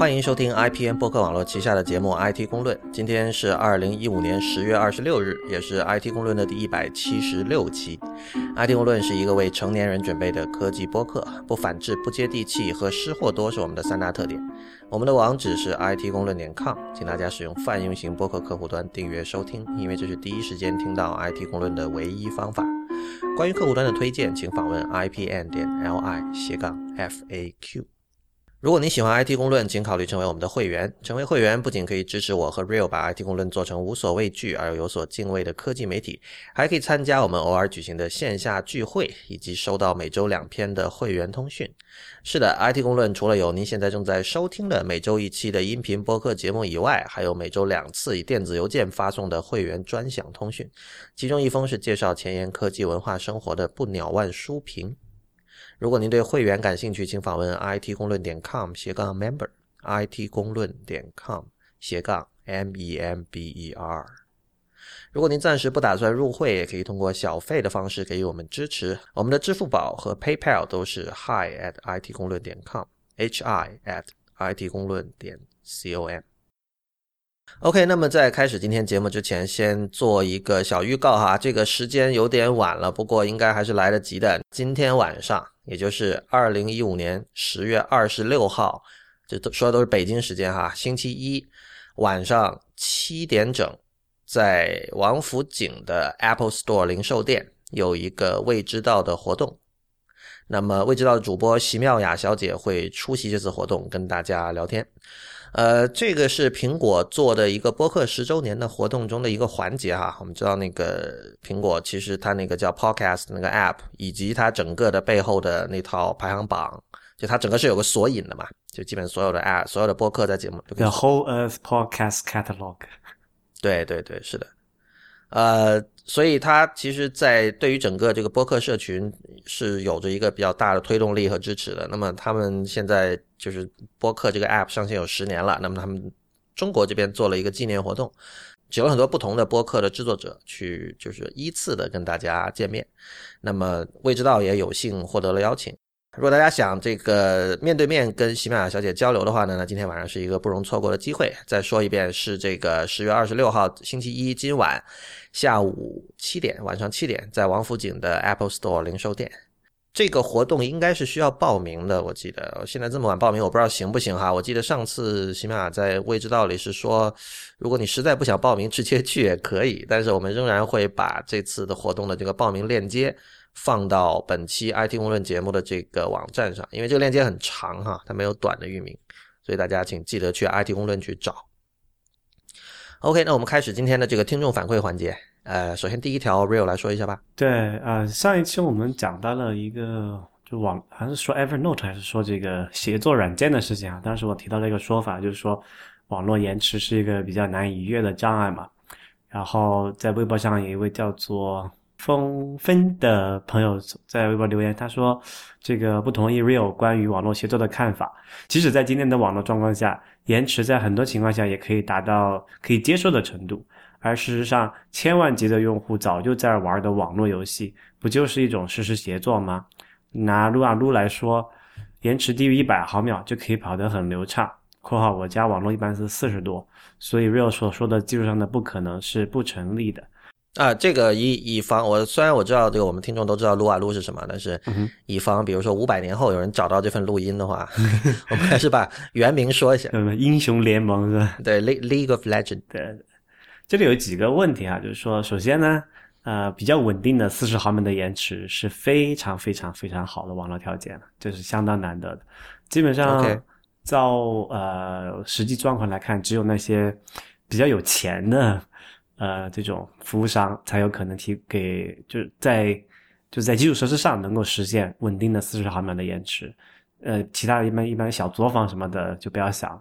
欢迎收听 IPN 播客网络旗下的节目《IT 公论》。今天是二零一五年十月二十六日，也是 IT 公论的第一百七十六期。IT 公论是一个为成年人准备的科技播客，不反制、不接地气和失货多是我们的三大特点。我们的网址是 IT 公论点 com，请大家使用泛用型播客客户端订阅收听，因为这是第一时间听到 IT 公论的唯一方法。关于客户端的推荐，请访问 IPN 点 LI 斜杠 FAQ。如果你喜欢 IT 公论，请考虑成为我们的会员。成为会员不仅可以支持我和 Real 把 IT 公论做成无所畏惧而又有所敬畏的科技媒体，还可以参加我们偶尔举行的线下聚会，以及收到每周两篇的会员通讯。是的，IT 公论除了有您现在正在收听的每周一期的音频播客节目以外，还有每周两次以电子邮件发送的会员专享通讯，其中一封是介绍前沿科技文化生活的不鸟万书评。如果您对会员感兴趣，请访问 it 公论点 com 斜杠 member，it 公论点 com 斜杠 m e m b e r。如果您暂时不打算入会，也可以通过小费的方式给予我们支持。我们的支付宝和 PayPal 都是 hi at it 公论点 com，h i at it 公论点 c o m。OK，那么在开始今天节目之前，先做一个小预告哈。这个时间有点晚了，不过应该还是来得及的。今天晚上，也就是二零一五年十月二十六号，这都说的都是北京时间哈，星期一晚上七点整，在王府井的 Apple Store 零售店有一个未知道的活动。那么未知道的主播席妙雅小姐会出席这次活动，跟大家聊天。呃，这个是苹果做的一个播客十周年的活动中的一个环节哈。我们知道那个苹果其实它那个叫 Podcast 那个 App，以及它整个的背后的那套排行榜，就它整个是有个索引的嘛，就基本所有的 App，所有的播客在节目。The whole Earth Podcast Catalog。对对对，是的。呃，所以它其实，在对于整个这个播客社群是有着一个比较大的推动力和支持的。那么他们现在就是播客这个 App 上线有十年了，那么他们中国这边做了一个纪念活动，请了很多不同的播客的制作者去，就是依次的跟大家见面。那么未知道也有幸获得了邀请。如果大家想这个面对面跟喜马拉雅小姐交流的话呢，那今天晚上是一个不容错过的机会。再说一遍，是这个十月二十六号星期一今晚下午七点，晚上七点，在王府井的 Apple Store 零售店。这个活动应该是需要报名的，我记得现在这么晚报名，我不知道行不行哈。我记得上次喜马拉在未知道里是说，如果你实在不想报名，直接去也可以，但是我们仍然会把这次的活动的这个报名链接。放到本期 IT 公论节目的这个网站上，因为这个链接很长哈，它没有短的域名，所以大家请记得去 IT 公论去找。OK，那我们开始今天的这个听众反馈环节。呃，首先第一条，Real 来说一下吧。对，呃，上一期我们讲到了一个就网，还是说 Evernote，还是说这个协作软件的事情啊？当时我提到了一个说法，就是说网络延迟是一个比较难以越的障碍嘛。然后在微博上有一位叫做。风分的朋友在微博留言，他说：“这个不同意 Real 关于网络协作的看法。即使在今天的网络状况下，延迟在很多情况下也可以达到可以接受的程度。而事实上，千万级的用户早就在玩的网络游戏，不就是一种实时协作吗？拿撸啊撸来说，延迟低于一百毫秒就可以跑得很流畅。（括号我家网络一般是四十多，所以 Real 所说的技术上的不可能是不成立的。）啊，这个以以防我虽然我知道这个我们听众都知道撸啊撸是什么，但是以防比如说五百年后有人找到这份录音的话，我们还是把原名说一下。英雄联盟是吧？对，League League of Legends。对，这里有几个问题啊，就是说，首先呢，呃，比较稳定的四十毫米的延迟是非常非常非常好的网络条件了，这是相当难得的。基本上，照呃实际状况来看，只有那些比较有钱的。呃，这种服务商才有可能提给，就是在就在基础设施上能够实现稳定的四十毫秒的延迟。呃，其他的一般一般小作坊什么的就不要想。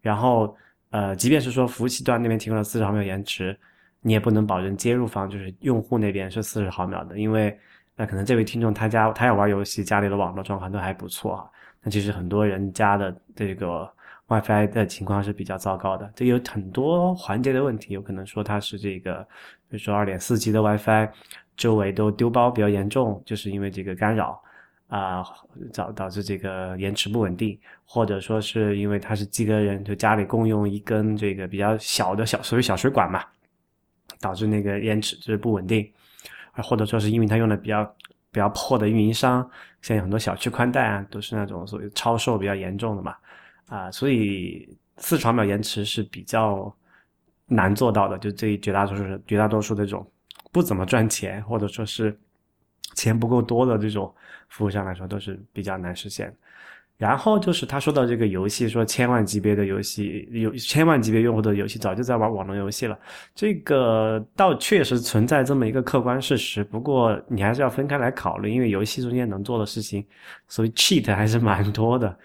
然后，呃，即便是说服务器端那边提供了四十毫秒延迟，你也不能保证接入方就是用户那边是四十毫秒的，因为那可能这位听众他家他要玩游戏，家里的网络状况都还不错啊。那其实很多人家的这个。WiFi 的情况是比较糟糕的，这有很多环节的问题，有可能说它是这个，比如说二点四 G 的 WiFi，周围都丢包比较严重，就是因为这个干扰。啊，导导致这个延迟不稳定，或者说是因为它是几个人就家里共用一根这个比较小的小所谓小水管嘛，导致那个延迟就是不稳定，或者说是因为它用的比较比较破的运营商，现在很多小区宽带啊都是那种所谓超售比较严重的嘛，啊，所以四十毫秒延迟是比较难做到的，就对绝大多数绝大多数这种不怎么赚钱或者说是。钱不够多的这种服务商来说都是比较难实现。然后就是他说到这个游戏，说千万级别的游戏，有千万级别用户的游戏早就在玩网络游戏了。这个倒确实存在这么一个客观事实，不过你还是要分开来考虑，因为游戏中间能做的事情，所以 cheat 还是蛮多的。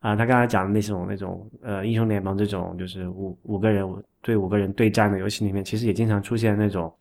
啊，他刚才讲的那种那种呃英雄联盟这种就是五五个人对五个人对战的游戏里面，其实也经常出现那种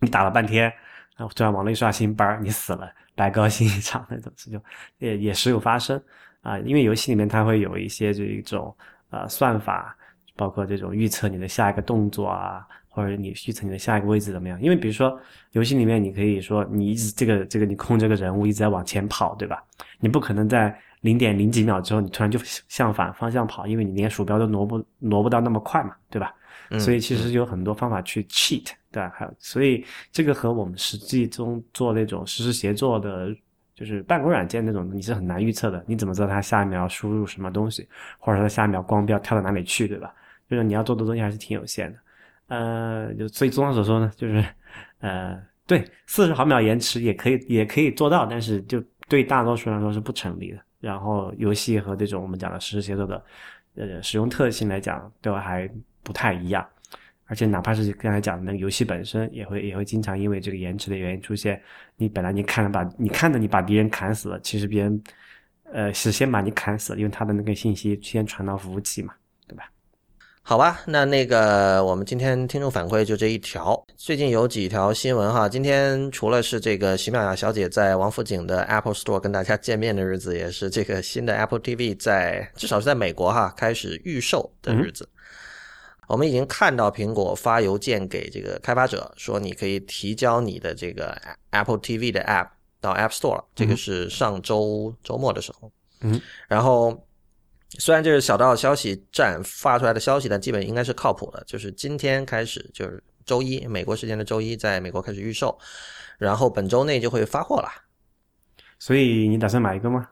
你打了半天。然后突然网络一刷新，班你死了，白高兴一场那种事就也也时有发生啊。因为游戏里面它会有一些这一种呃算法，包括这种预测你的下一个动作啊，或者你预测你的下一个位置怎么样。因为比如说游戏里面你可以说你一直这个这个你控这个人物一直在往前跑，对吧？你不可能在零点零几秒之后你突然就向反方向跑，因为你连鼠标都挪不挪不到那么快嘛，对吧？所以其实有很多方法去 cheat，对吧？还有，所以这个和我们实际中做那种实时协作的，就是办公软件那种，你是很难预测的。你怎么知道它下一秒输入什么东西，或者它下一秒光标跳到哪里去，对吧？就是你要做的东西还是挺有限的。呃，就所以综上所说呢，就是呃，对，四十毫秒延迟也可以，也可以做到，但是就对大多数人来说是不成立的。然后游戏和这种我们讲的实时协作的，呃，使用特性来讲，都还。不太一样，而且哪怕是刚才讲的那个游戏本身，也会也会经常因为这个延迟的原因出现。你本来你看着把你看着你把别人砍死了，其实别人呃是先把你砍死了，因为他的那个信息先传到服务器嘛，好吧，那那个我们今天听众反馈就这一条。最近有几条新闻哈，今天除了是这个徐妙雅小姐在王府井的 Apple Store 跟大家见面的日子，也是这个新的 Apple TV 在至少是在美国哈开始预售的日子。我们已经看到苹果发邮件给这个开发者，说你可以提交你的这个 Apple TV 的 App 到 App Store。这个是上周周末的时候。嗯。然后，虽然这是小道消息站发出来的消息，但基本应该是靠谱的。就是今天开始，就是周一美国时间的周一，在美国开始预售，然后本周内就会发货了。所以你打算买一个吗？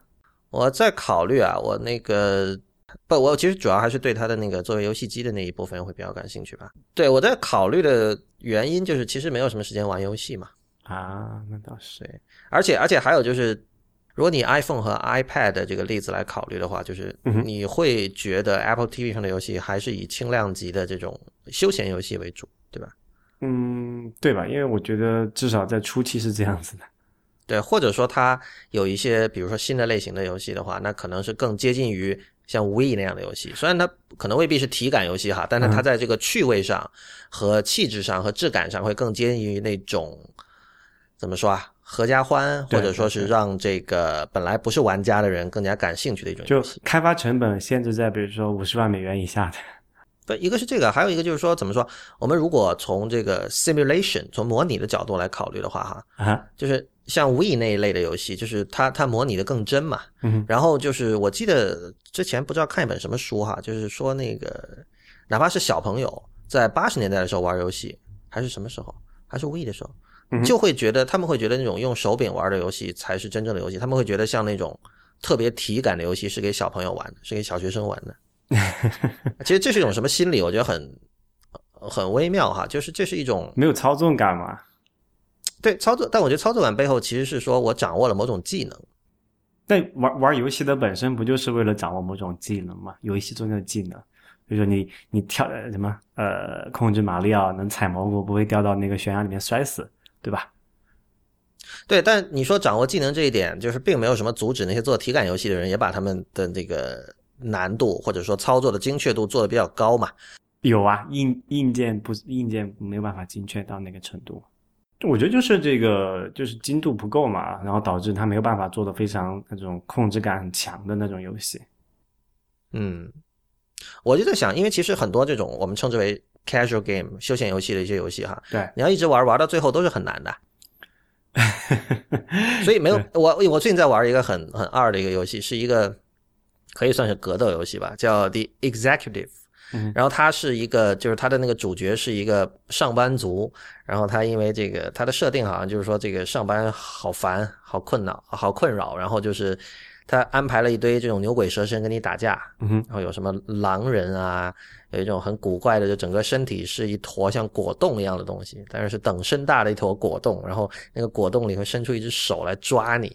我在考虑啊，我那个。不，我其实主要还是对它的那个作为游戏机的那一部分会比较感兴趣吧。对我在考虑的原因就是，其实没有什么时间玩游戏嘛。啊，那倒是。对，而且而且还有就是，如果你 iPhone 和 iPad 这个例子来考虑的话，就是你会觉得 Apple TV 上的游戏还是以轻量级的这种休闲游戏为主，对吧？嗯，对吧？因为我觉得至少在初期是这样子的。对，或者说它有一些，比如说新的类型的游戏的话，那可能是更接近于。像 We 那样的游戏，虽然它可能未必是体感游戏哈，但是它在这个趣味上和气质上和质感上会更接近于那种怎么说啊，合家欢，或者说是让这个本来不是玩家的人更加感兴趣的一种游戏。就开发成本限制在比如说五十万美元以下的。不，一个是这个，还有一个就是说怎么说，我们如果从这个 simulation 从模拟的角度来考虑的话哈，啊，就是。像 We 那一类的游戏，就是它它模拟的更真嘛。嗯。然后就是我记得之前不知道看一本什么书哈，就是说那个哪怕是小朋友在八十年代的时候玩游戏，还是什么时候，还是 We 的时候，就会觉得他们会觉得那种用手柄玩的游戏才是真正的游戏。他们会觉得像那种特别体感的游戏是给小朋友玩的，是给小学生玩的。其实这是一种什么心理？我觉得很很微妙哈，就是这是一种没有操纵感嘛。对操作，但我觉得操作感背后其实是说我掌握了某种技能。但玩玩游戏的本身不就是为了掌握某种技能吗？游戏中的技能，比如说你你跳什么呃控制马里奥能采蘑菇不会掉到那个悬崖里面摔死，对吧？对，但你说掌握技能这一点，就是并没有什么阻止那些做体感游戏的人也把他们的这个难度或者说操作的精确度做的比较高嘛？有啊，硬硬件不硬件没有办法精确到那个程度。我觉得就是这个，就是精度不够嘛，然后导致他没有办法做的非常那种控制感很强的那种游戏。嗯，我就在想，因为其实很多这种我们称之为 casual game 休闲游戏的一些游戏哈，对，你要一直玩玩到最后都是很难的。所以没有我我最近在玩一个很很二的一个游戏，是一个可以算是格斗游戏吧，叫 The Executive。然后他是一个，就是他的那个主角是一个上班族，然后他因为这个他的设定好像就是说这个上班好烦、好困扰、好困扰，然后就是他安排了一堆这种牛鬼蛇神跟你打架，然后有什么狼人啊。有一种很古怪的，就整个身体是一坨像果冻一样的东西，但是是等身大的一坨果冻，然后那个果冻里会伸出一只手来抓你，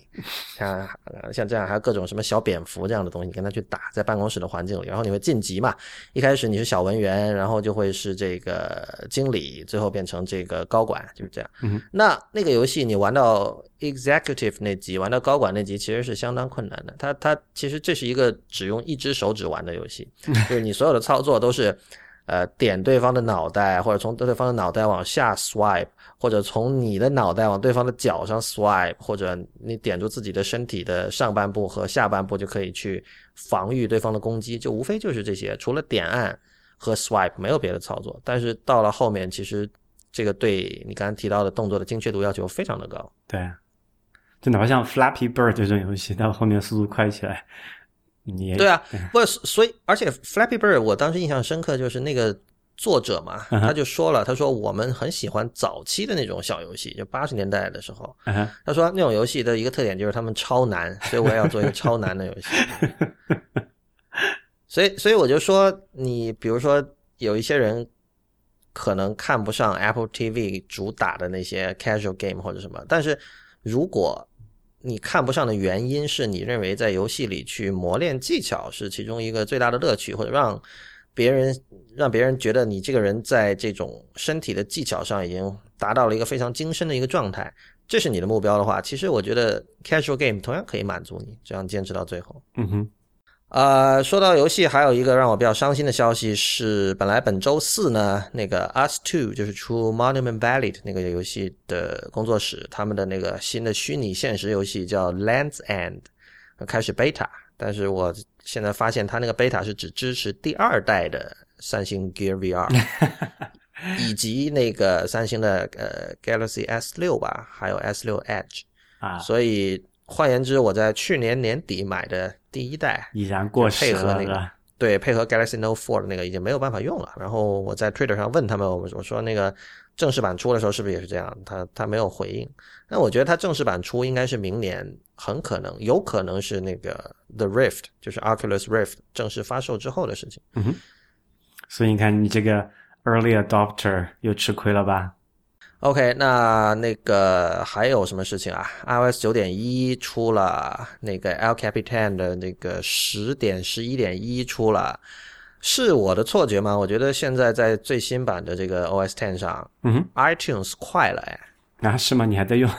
像 像这样，还有各种什么小蝙蝠这样的东西，你跟他去打，在办公室的环境里，然后你会晋级嘛？一开始你是小文员，然后就会是这个经理，最后变成这个高管，就是这样。那那个游戏你玩到 executive 那级，玩到高管那级，其实是相当困难的。它它其实这是一个只用一只手指玩的游戏，就是你所有的操作都是。呃，点对方的脑袋，或者从对方的脑袋往下 swipe，或者从你的脑袋往对方的脚上 swipe，或者你点住自己的身体的上半部和下半部就可以去防御对方的攻击，就无非就是这些，除了点按和 swipe 没有别的操作。但是到了后面，其实这个对你刚才提到的动作的精确度要求非常的高。对，就哪怕像 Flappy Bird 这种游戏，到后面速度快起来。你也对啊，不，所以而且 Flappy Bird，我当时印象深刻，就是那个作者嘛，他就说了，他说我们很喜欢早期的那种小游戏，就八十年代的时候，他说那种游戏的一个特点就是他们超难，所以我也要做一个超难的游戏。所以，所以我就说，你比如说有一些人可能看不上 Apple TV 主打的那些 casual game 或者什么，但是如果你看不上的原因是你认为在游戏里去磨练技巧是其中一个最大的乐趣，或者让别人让别人觉得你这个人在这种身体的技巧上已经达到了一个非常精深的一个状态，这是你的目标的话，其实我觉得 casual game 同样可以满足你，这样坚持到最后。嗯哼。呃，说到游戏，还有一个让我比较伤心的消息是，本来本周四呢，那个 Us Two 就是出 Monument Valley 那个游戏的工作室，他们的那个新的虚拟现实游戏叫 Lands End 开始 beta，但是我现在发现它那个 beta 是只支持第二代的三星 Gear VR，以及那个三星的呃 Galaxy S 六吧，还有 S 六 Edge 啊，所以。换言之，我在去年年底买的第一代已然过时了。对，配合 Galaxy Note 4的那个已经没有办法用了。然后我在 Twitter 上问他们，我我说那个正式版出的时候是不是也是这样？他他没有回应。那我觉得他正式版出应该是明年，很可能有可能是那个 The Rift，就是 Oculus Rift 正式发售之后的事情。嗯哼。所以你看，你这个 Early Adopter 又吃亏了吧？OK，那那个还有什么事情啊？iOS 九点一出了，那个 El Capitan 的那个十点十一点一出了，是我的错觉吗？我觉得现在在最新版的这个 OS Ten 上，嗯，iTunes 快了哎，啊是吗？你还在用？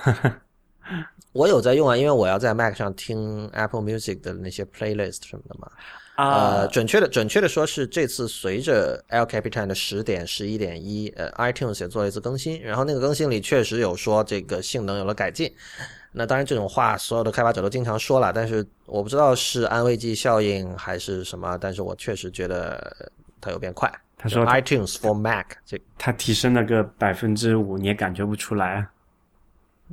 我有在用啊，因为我要在 Mac 上听 Apple Music 的那些 playlist 什么的嘛。呃，准确的，准确的说是这次随着 El Capitan 的十点、十一点一，呃，iTunes 也做了一次更新，然后那个更新里确实有说这个性能有了改进。那当然这种话所有的开发者都经常说了，但是我不知道是安慰剂效应还是什么，但是我确实觉得它有变快。他说 iTunes for Mac 这它提升了个百分之五，你也感觉不出来。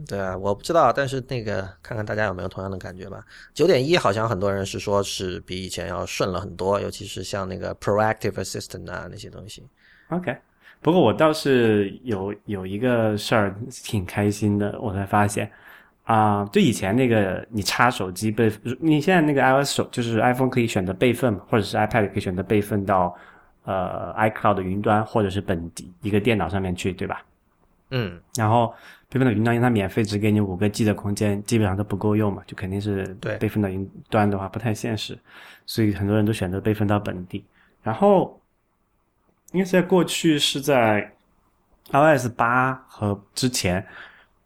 对啊，我不知道，但是那个看看大家有没有同样的感觉吧。九点一好像很多人是说是比以前要顺了很多，尤其是像那个 Proactive Assistant 啊那些东西。OK，不过我倒是有有一个事儿挺开心的，我才发现啊，就以前那个你插手机备，你现在那个 iOS 手就是 iPhone 可以选择备份，或者是 iPad 可以选择备份到呃 iCloud 云端或者是本地一个电脑上面去，对吧？嗯，然后。备份到云端，因为它免费只给你五个 G 的空间，基本上都不够用嘛，就肯定是对备份到云端的话不太现实，所以很多人都选择备份到本地。然后，因为在过去是在 iOS 八和之前，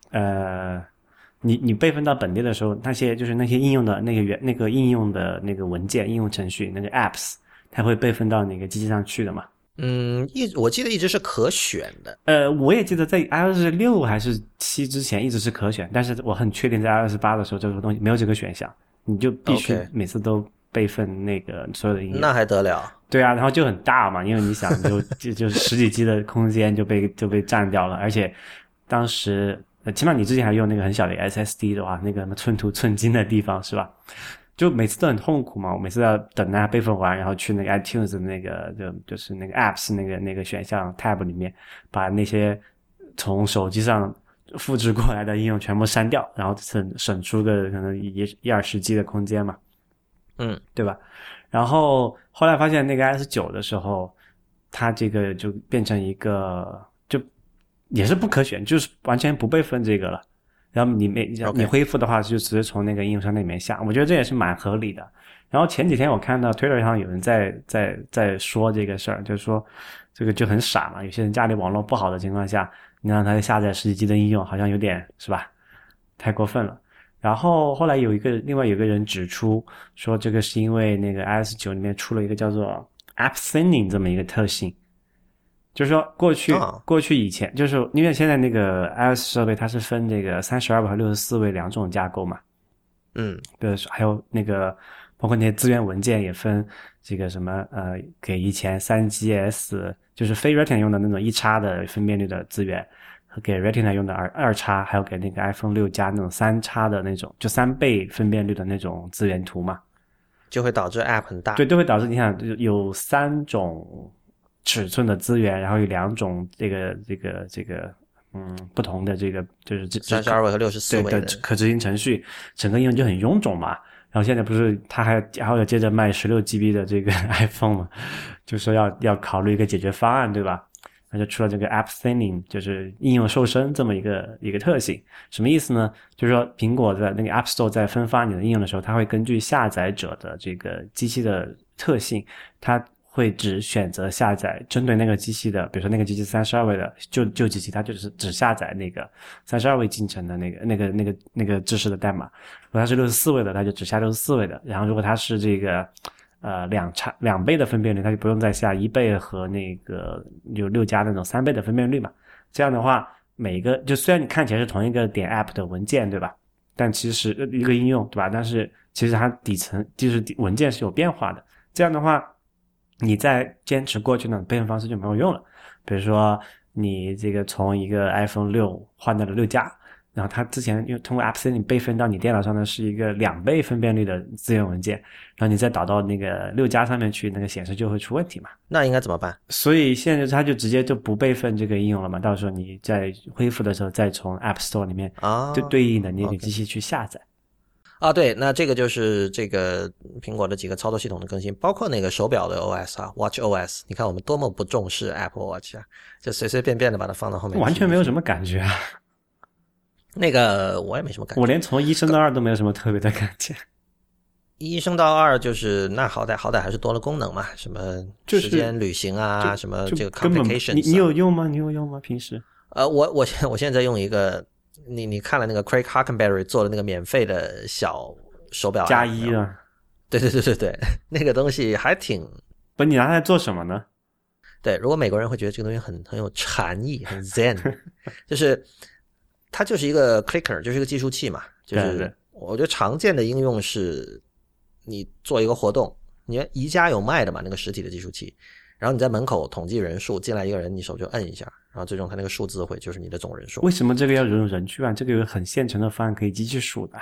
呃，你你备份到本地的时候，那些就是那些应用的那个原那个应用的那个文件、应用程序那个 apps，它会备份到哪个机器上去的嘛？嗯，一我记得一直是可选的。呃，我也记得在 iOS 六还是七之前一直是可选，但是我很确定在 iOS 八的时候这个东西没有这个选项，你就必须每次都备份那个所有的音乐。那还得了？对啊，然后就很大嘛，因为你想就就就十几 G 的空间就被就被占掉了，而且当时呃，起码你之前还用那个很小的 SSD 的话，那个什么寸土寸金的地方是吧？就每次都很痛苦嘛，我每次要等它备份完，然后去那个 iTunes 的那个就就是那个 Apps 那个那个选项 Tab 里面，把那些从手机上复制过来的应用全部删掉，然后省省出个可能一一二十 G 的空间嘛，嗯，对吧？然后后来发现那个 S 九的时候，它这个就变成一个就也是不可选，就是完全不备份这个了。然后你没你恢复的话，就直接从那个应用商店里面下，我觉得这也是蛮合理的。然后前几天我看到 Twitter 上有人在在在说这个事儿，就是说这个就很傻嘛。有些人家里网络不好的情况下，你让他下载实际机的应用，好像有点是吧？太过分了。然后后来有一个另外有个人指出说，这个是因为那个 iOS 九里面出了一个叫做 App Thinning 这么一个特性。就是说，过去过去以前，就是因为现在那个 iOS 设备它是分这个三十二位和六十四位两种架构嘛，嗯，对，还有那个包括那些资源文件也分这个什么呃，给以前三 GS 就是非 Retina 用的那种一叉的分辨率的资源，和给 Retina 用的二二叉，还有给那个 iPhone 六加那种三叉的那种就三倍分辨率的那种资源图嘛，就会导致 App 很大，对，都会导致你想有三种。尺寸的资源，然后有两种这个这个这个嗯不同的这个就是这三十二位和六十四位的可执行程序，整个应用就很臃肿嘛。然后现在不是他还还要接着卖十六 GB 的这个 iPhone 嘛，就说要要考虑一个解决方案，对吧？那就出了这个 App Thinning，就是应用瘦身这么一个一个特性。什么意思呢？就是说苹果的那个 App Store 在分发你的应用的时候，它会根据下载者的这个机器的特性，它。会只选择下载针对那个机器的，比如说那个机器三十二位的旧旧机器，它就是只下载那个三十二位进程的那个那个那个那个知识的代码。如果它是六十四位的，它就只下六十四位的。然后如果它是这个呃两差两倍的分辨率，它就不用再下一倍和那个有六加那种三倍的分辨率嘛。这样的话，每一个就虽然你看起来是同一个点 app 的文件，对吧？但其实一个应用，对吧？但是其实它底层就是文件是有变化的。这样的话。你再坚持过去那种备份方式就没有用了。比如说，你这个从一个 iPhone 六换到了六加，然后它之前用通过 App Store 备份到你电脑上的是一个两倍分辨率的资源文件，然后你再导到那个六加上面去，那个显示就会出问题嘛？那应该怎么办？所以现在它就直接就不备份这个应用了嘛？到时候你在恢复的时候再从 App Store 里面啊对对应的那个机器去下载。啊，对，那这个就是这个苹果的几个操作系统的更新，包括那个手表的 OS 啊，Watch OS。你看我们多么不重视 Apple Watch 啊，就随随便便的把它放到后面，完全没有什么感觉啊。那个我也没什么感觉，我连从一升到二都没有什么特别的感觉。一升到二就是那好歹好歹还是多了功能嘛，什么时间旅行啊，什么这个 complications。你你有用吗？你有用吗？平时？呃，我我现我现在用一个。你你看了那个 Craig Hockenberry 做的那个免费的小手表加一啊？对对对对对，那个东西还挺……不，你拿它做什么呢？对，如果美国人会觉得这个东西很很有禅意，很 Zen，就是它就是一个 clicker，就是一个计数器嘛。就是我觉得常见的应用是，你做一个活动，你看宜家有卖的嘛，那个实体的计数器。然后你在门口统计人数，进来一个人，你手就摁一下，然后最终他那个数字会就是你的总人数。为什么这个要用人去按？这个有很现成的方案可以机器数的。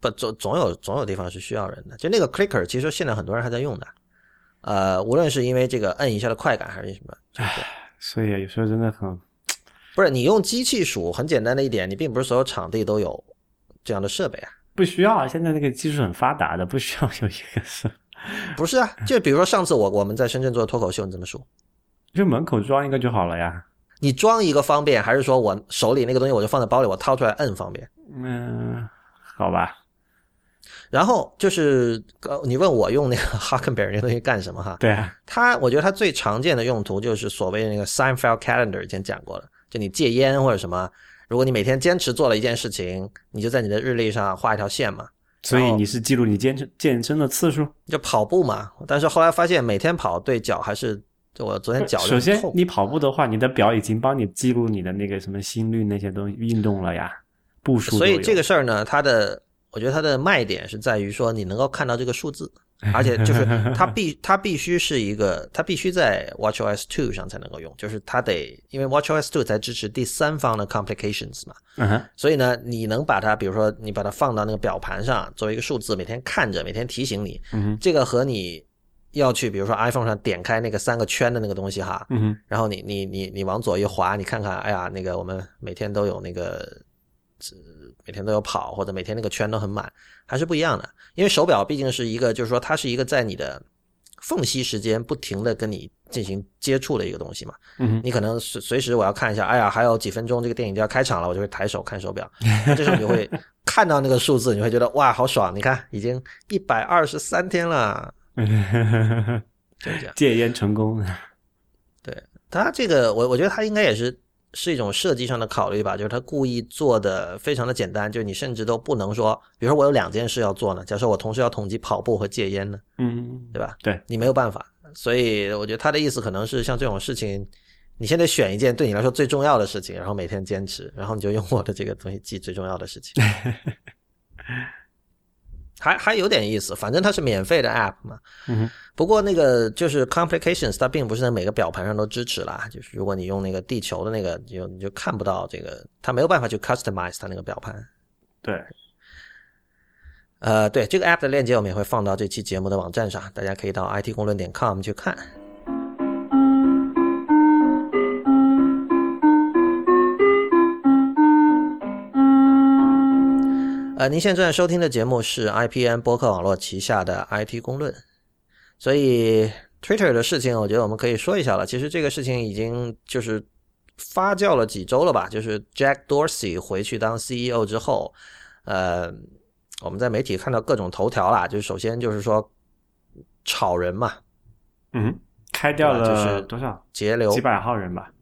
不，总总有总有地方是需要人的。就那个 clicker，其实现在很多人还在用的。呃，无论是因为这个摁一下的快感，还是什么。唉，所以有时候真的很，不是你用机器数很简单的一点，你并不是所有场地都有这样的设备啊。不需要啊，现在那个技术很发达的，不需要有一个是。不是啊，就比如说上次我我们在深圳做脱口秀，你怎么说？就门口装一个就好了呀。你装一个方便，还是说我手里那个东西我就放在包里，我掏出来摁方便？嗯，好吧。然后就是呃，你问我用那个 Hockenberry 那东西干什么哈？对啊。它我觉得它最常见的用途就是所谓的那个 Sign File Calendar，以前讲过了，就你戒烟或者什么，如果你每天坚持做了一件事情，你就在你的日历上画一条线嘛。所以你是记录你健身健身的次数，就跑步嘛。但是后来发现每天跑对脚还是，就我昨天脚首先你跑步的话，你的表已经帮你记录你的那个什么心率那些东西运动了呀，步数。所以这个事儿呢，它的我觉得它的卖点是在于说你能够看到这个数字，而且 就是它必它必须是一个，它必须在 WatchOS 2上才能够用，就是它得因为 WatchOS 2才支持第三方的 complications 嘛，所以呢，你能把它，比如说你把它放到那个表盘上作为一个数字，每天看着，每天提醒你，嗯这个和你要去比如说 iPhone 上点开那个三个圈的那个东西哈，然后你你你你往左一滑，你看看，哎呀，那个我们每天都有那个，呃每天都有跑，或者每天那个圈都很满，还是不一样的。因为手表毕竟是一个，就是说它是一个在你的缝隙时间不停的跟你进行接触的一个东西嘛。嗯，你可能随随时我要看一下，哎呀，还有几分钟这个电影就要开场了，我就会抬手看手表，这时候你就会看到那个数字，你会觉得哇，好爽！你看，已经一百二十三天了，就是这样。戒烟成功。对他这个，我我觉得他应该也是是一种设计上的考虑吧，就是他故意做的非常的简单，就是你甚至都不能说，比如说我有两件事要做呢，假设我同时要统计跑步和戒烟呢，嗯，对吧？对，你没有办法，所以我觉得他的意思可能是像这种事情，你现在选一件对你来说最重要的事情，然后每天坚持，然后你就用我的这个东西记最重要的事情，还还有点意思，反正它是免费的 app 嘛。嗯，不过那个就是 complications，它并不是在每个表盘上都支持啦。就是如果你用那个地球的那个，你就你就看不到这个，它没有办法去 customize 它那个表盘。对，呃，对这个 app 的链接我们也会放到这期节目的网站上，大家可以到 it 公论点 com 去看。呃，您现在正在收听的节目是 IPN 播客网络旗下的 IT 公论，所以 Twitter 的事情，我觉得我们可以说一下了。其实这个事情已经就是发酵了几周了吧？就是 Jack Dorsey 回去当 CEO 之后，呃，我们在媒体看到各种头条啦。就是首先就是说炒人嘛，嗯，开掉了就是了多少？节流几百号人吧。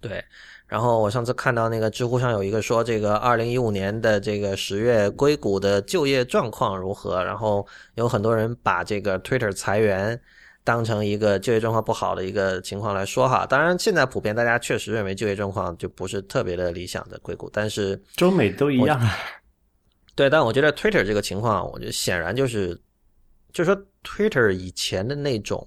对，然后我上次看到那个知乎上有一个说，这个二零一五年的这个十月硅谷的就业状况如何？然后有很多人把这个 Twitter 裁员当成一个就业状况不好的一个情况来说哈。当然，现在普遍大家确实认为就业状况就不是特别的理想的硅谷，但是中美都一样啊。对，但我觉得 Twitter 这个情况，我觉得显然就是，就是说 Twitter 以前的那种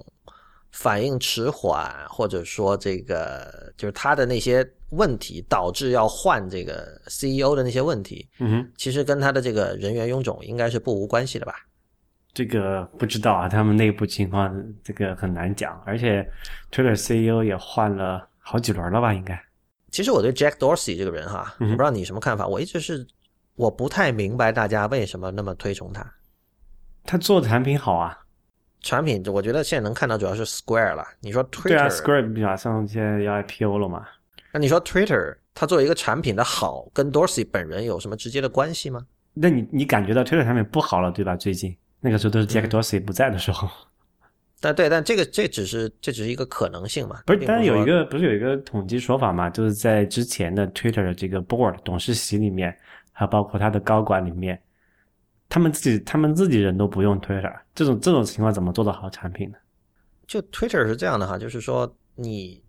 反应迟缓，或者说这个就是他的那些问题导致要换这个 CEO 的那些问题，嗯哼，其实跟他的这个人员臃肿应该是不无关系的吧？这个不知道啊，他们内部情况这个很难讲，而且 Twitter CEO 也换了好几轮了吧？应该。其实我对 Jack Dorsey 这个人哈，我不知道你什么看法，我一直是我不太明白大家为什么那么推崇他。他做的产品好啊，产品我觉得现在能看到主要是 Square 了。你说 Twitter，对啊，Square 马上现在要 IPO 了嘛，那你说 Twitter 它作为一个产品的好，跟 Dorsey 本人有什么直接的关系吗？那你你感觉到 Twitter 产品不好了对吧？最近那个时候都是 Jack 嗯 Dorsey 不在的时候，但 对，但这个这只是这只是一个可能性嘛？不是，但是有一个不是有一个统计说法嘛，就是在之前的 Twitter 的这个 board 董事席里面，还有包括他的高管里面，他们自己他们自己人都不用 Twitter，这种这种情况怎么做到好产品呢？就 Twitter 是这样的哈，就是说你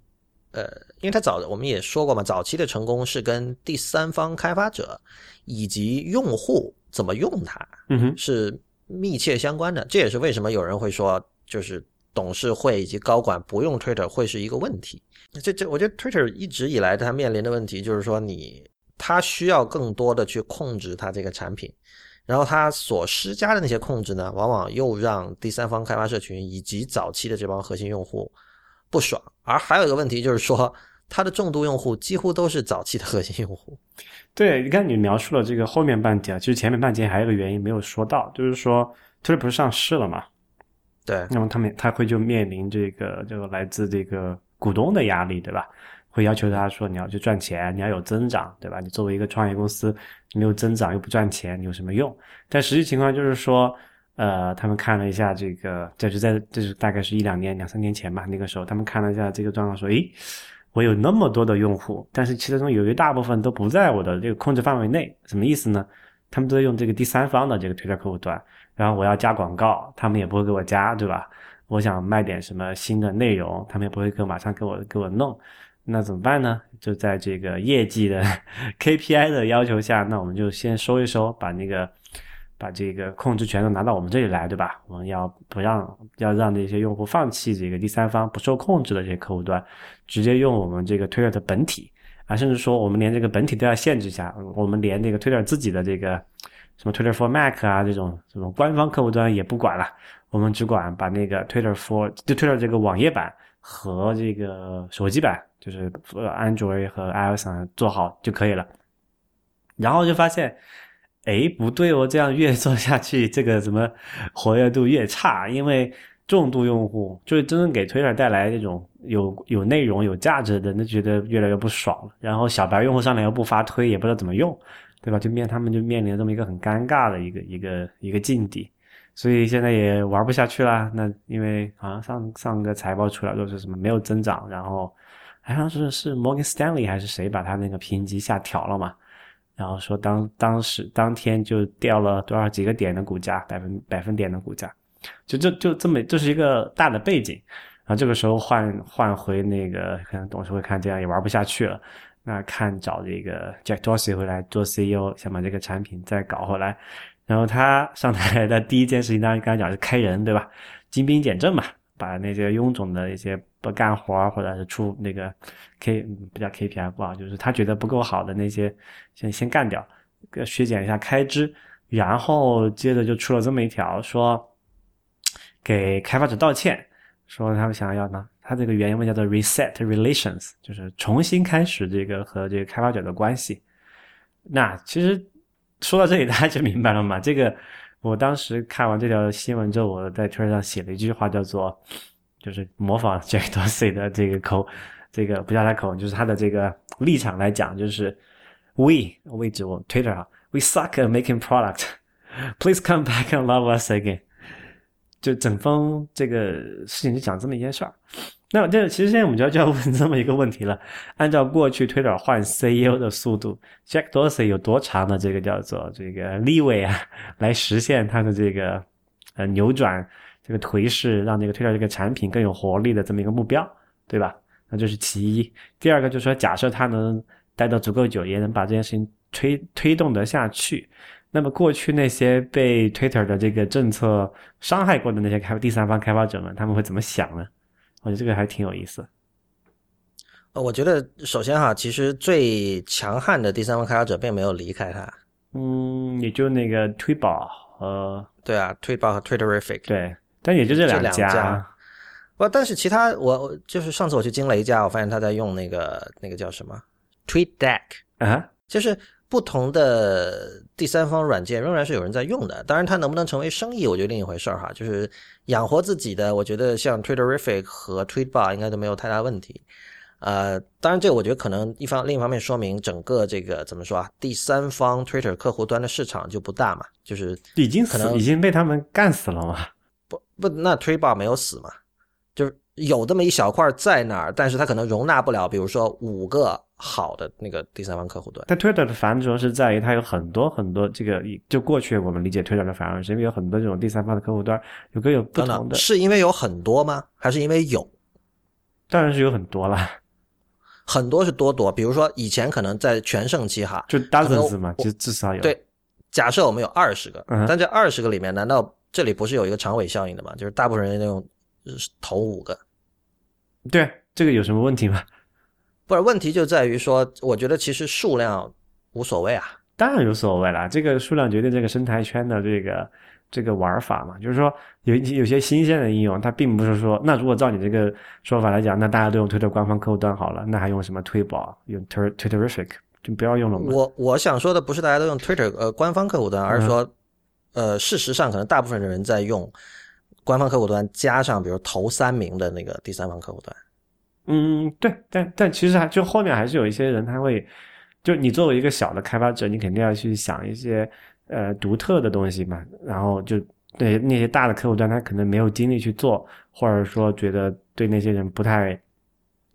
呃，因为它早我们也说过嘛，早期的成功是跟第三方开发者以及用户怎么用它嗯哼，是密切相关的。这也是为什么有人会说，就是董事会以及高管不用 Twitter 会是一个问题。这这，我觉得 Twitter 一直以来它面临的问题就是说你，它需要更多的去控制它这个产品，然后它所施加的那些控制呢，往往又让第三方开发社群以及早期的这帮核心用户不爽。而还有一个问题就是说，它的重度用户几乎都是早期的核心用户。对，你看你描述了这个后面半截，其实前面半截还有一个原因没有说到，就是说 Twitter 不是上市了嘛，对，那么他们他会就面临这个这个来自这个股东的压力，对吧？会要求他说你要去赚钱，你要有增长，对吧？你作为一个创业公司，没有增长又不赚钱，有什么用？但实际情况就是说，呃，他们看了一下这个，这是在这是大概是一两年、两三年前吧，那个时候他们看了一下这个状况，说，诶，我有那么多的用户，但是其中有一大部分都不在我的这个控制范围内，什么意思呢？他们都在用这个第三方的这个推特客户端，然后我要加广告，他们也不会给我加，对吧？我想卖点什么新的内容，他们也不会给我马上给我给我弄，那怎么办呢？就在这个业绩的 KPI 的要求下，那我们就先收一收，把那个把这个控制权都拿到我们这里来，对吧？我们要不让要让这些用户放弃这个第三方不受控制的这些客户端，直接用我们这个 Twitter 的本体啊，甚至说我们连这个本体都要限制一下，我们连这个 Twitter 自己的这个什么 Twitter for Mac 啊这种这种官方客户端也不管了，我们只管把那个 Twitter for 就 Twitter 这个网页版和这个手机版，就是安卓和 iOS 做好就可以了。然后就发现。哎，不对哦，这样越做下去，这个怎么活跃度越差？因为重度用户就是真正给 Twitter 带来这种有有内容、有价值的，那觉得越来越不爽了。然后小白用户上来又不发推，也不知道怎么用，对吧？就面他们就面临这么一个很尴尬的一个一个一个境地，所以现在也玩不下去啦。那因为好像上上个财报出来都是什么没有增长，然后好像是是 Morgan Stanley 还是谁把他那个评级下调了嘛？然后说当当时当天就掉了多少几个点的股价，百分百分点的股价，就就就这么这是一个大的背景。然后这个时候换换回那个可能董事会看这样也玩不下去了，那看找这个 Jack Dorsey 回来做 CEO，想把这个产品再搞回来。然后他上台的第一件事情，当然刚才讲是开人，对吧？精兵简政嘛，把那些臃肿的一些。不干活或者是出那个 K 不叫 KPI 不好，就是他觉得不够好的那些先先干掉，削减一下开支，然后接着就出了这么一条，说给开发者道歉，说他们想要呢，他这个原文叫做 reset relations，就是重新开始这个和这个开发者的关系。那其实说到这里，大家就明白了嘛？这个我当时看完这条新闻之后，我在推特上写了一句话，叫做。就是模仿 Jack Dorsey 的这个口，这个不叫他口，就是他的这个立场来讲，就是 We 位置我 Twitter 啊，We suck at making product. Please come back and love us again. 就整封这个事情就讲这么一件事儿。那这其实现在我们就要就要问这么一个问题了：按照过去 Twitter 换 CEO 的速度，Jack Dorsey 有多长的这个叫做这个立位啊，来实现他的这个呃扭转？这个颓势让这个推掉这个产品更有活力的这么一个目标，对吧？那这是其一。第二个就是说，假设他能待到足够久，也能把这件事情推推动得下去，那么过去那些被 Twitter 的这个政策伤害过的那些开第三方开发者们，他们会怎么想呢？我觉得这个还挺有意思。呃，我觉得首先哈，其实最强悍的第三方开发者并没有离开它。嗯，也就那个推宝和对啊，推宝和 Twitterific 对。但也就这两家，不，但是其他我就是上次我去惊雷家，我发现他在用那个那个叫什么 TweetDeck 啊，就是不同的第三方软件仍然是有人在用的。当然，它能不能成为生意，我觉得另一回事儿哈。就是养活自己的，我觉得像 Twitterific 和 Tweetbot 应该都没有太大问题。呃，当然这个我觉得可能一方另一方面说明整个这个怎么说啊，第三方 Twitter 客户端的市场就不大嘛，就是已经可能已经被他们干死了嘛。不不，那推爆没有死嘛？就是有这么一小块在那儿，但是它可能容纳不了，比如说五个好的那个第三方客户端。但 Twitter 的繁荣是在于它有很多很多这个，就过去我们理解 Twitter 的繁荣是因为有很多这种第三方的客户端，有各有不同的。是因为有很多吗？还是因为有？当然是有很多了，很多是多多。比如说以前可能在全盛期哈，就 dozens 嘛，就至少有。对，假设我们有二十个，但这二十个里面难道？这里不是有一个长尾效应的吗？就是大部分人那种投五个，对这个有什么问题吗？不是问题就在于说，我觉得其实数量无所谓啊。当然有所谓了，这个数量决定这个生态圈的这个这个玩法嘛。就是说有有些新鲜的应用，它并不是说，那如果照你这个说法来讲，那大家都用推特官方客户端好了，那还用什么推宝？用 Twitterific 就不要用了。我我想说的不是大家都用 Twitter 呃官方客户端，而是说。呃，事实上，可能大部分的人在用官方客户端加上，比如头三名的那个第三方客户端。嗯，对，但但其实还就后面还是有一些人他会，就你作为一个小的开发者，你肯定要去想一些呃独特的东西嘛。然后就对那些大的客户端，他可能没有精力去做，或者说觉得对那些人不太。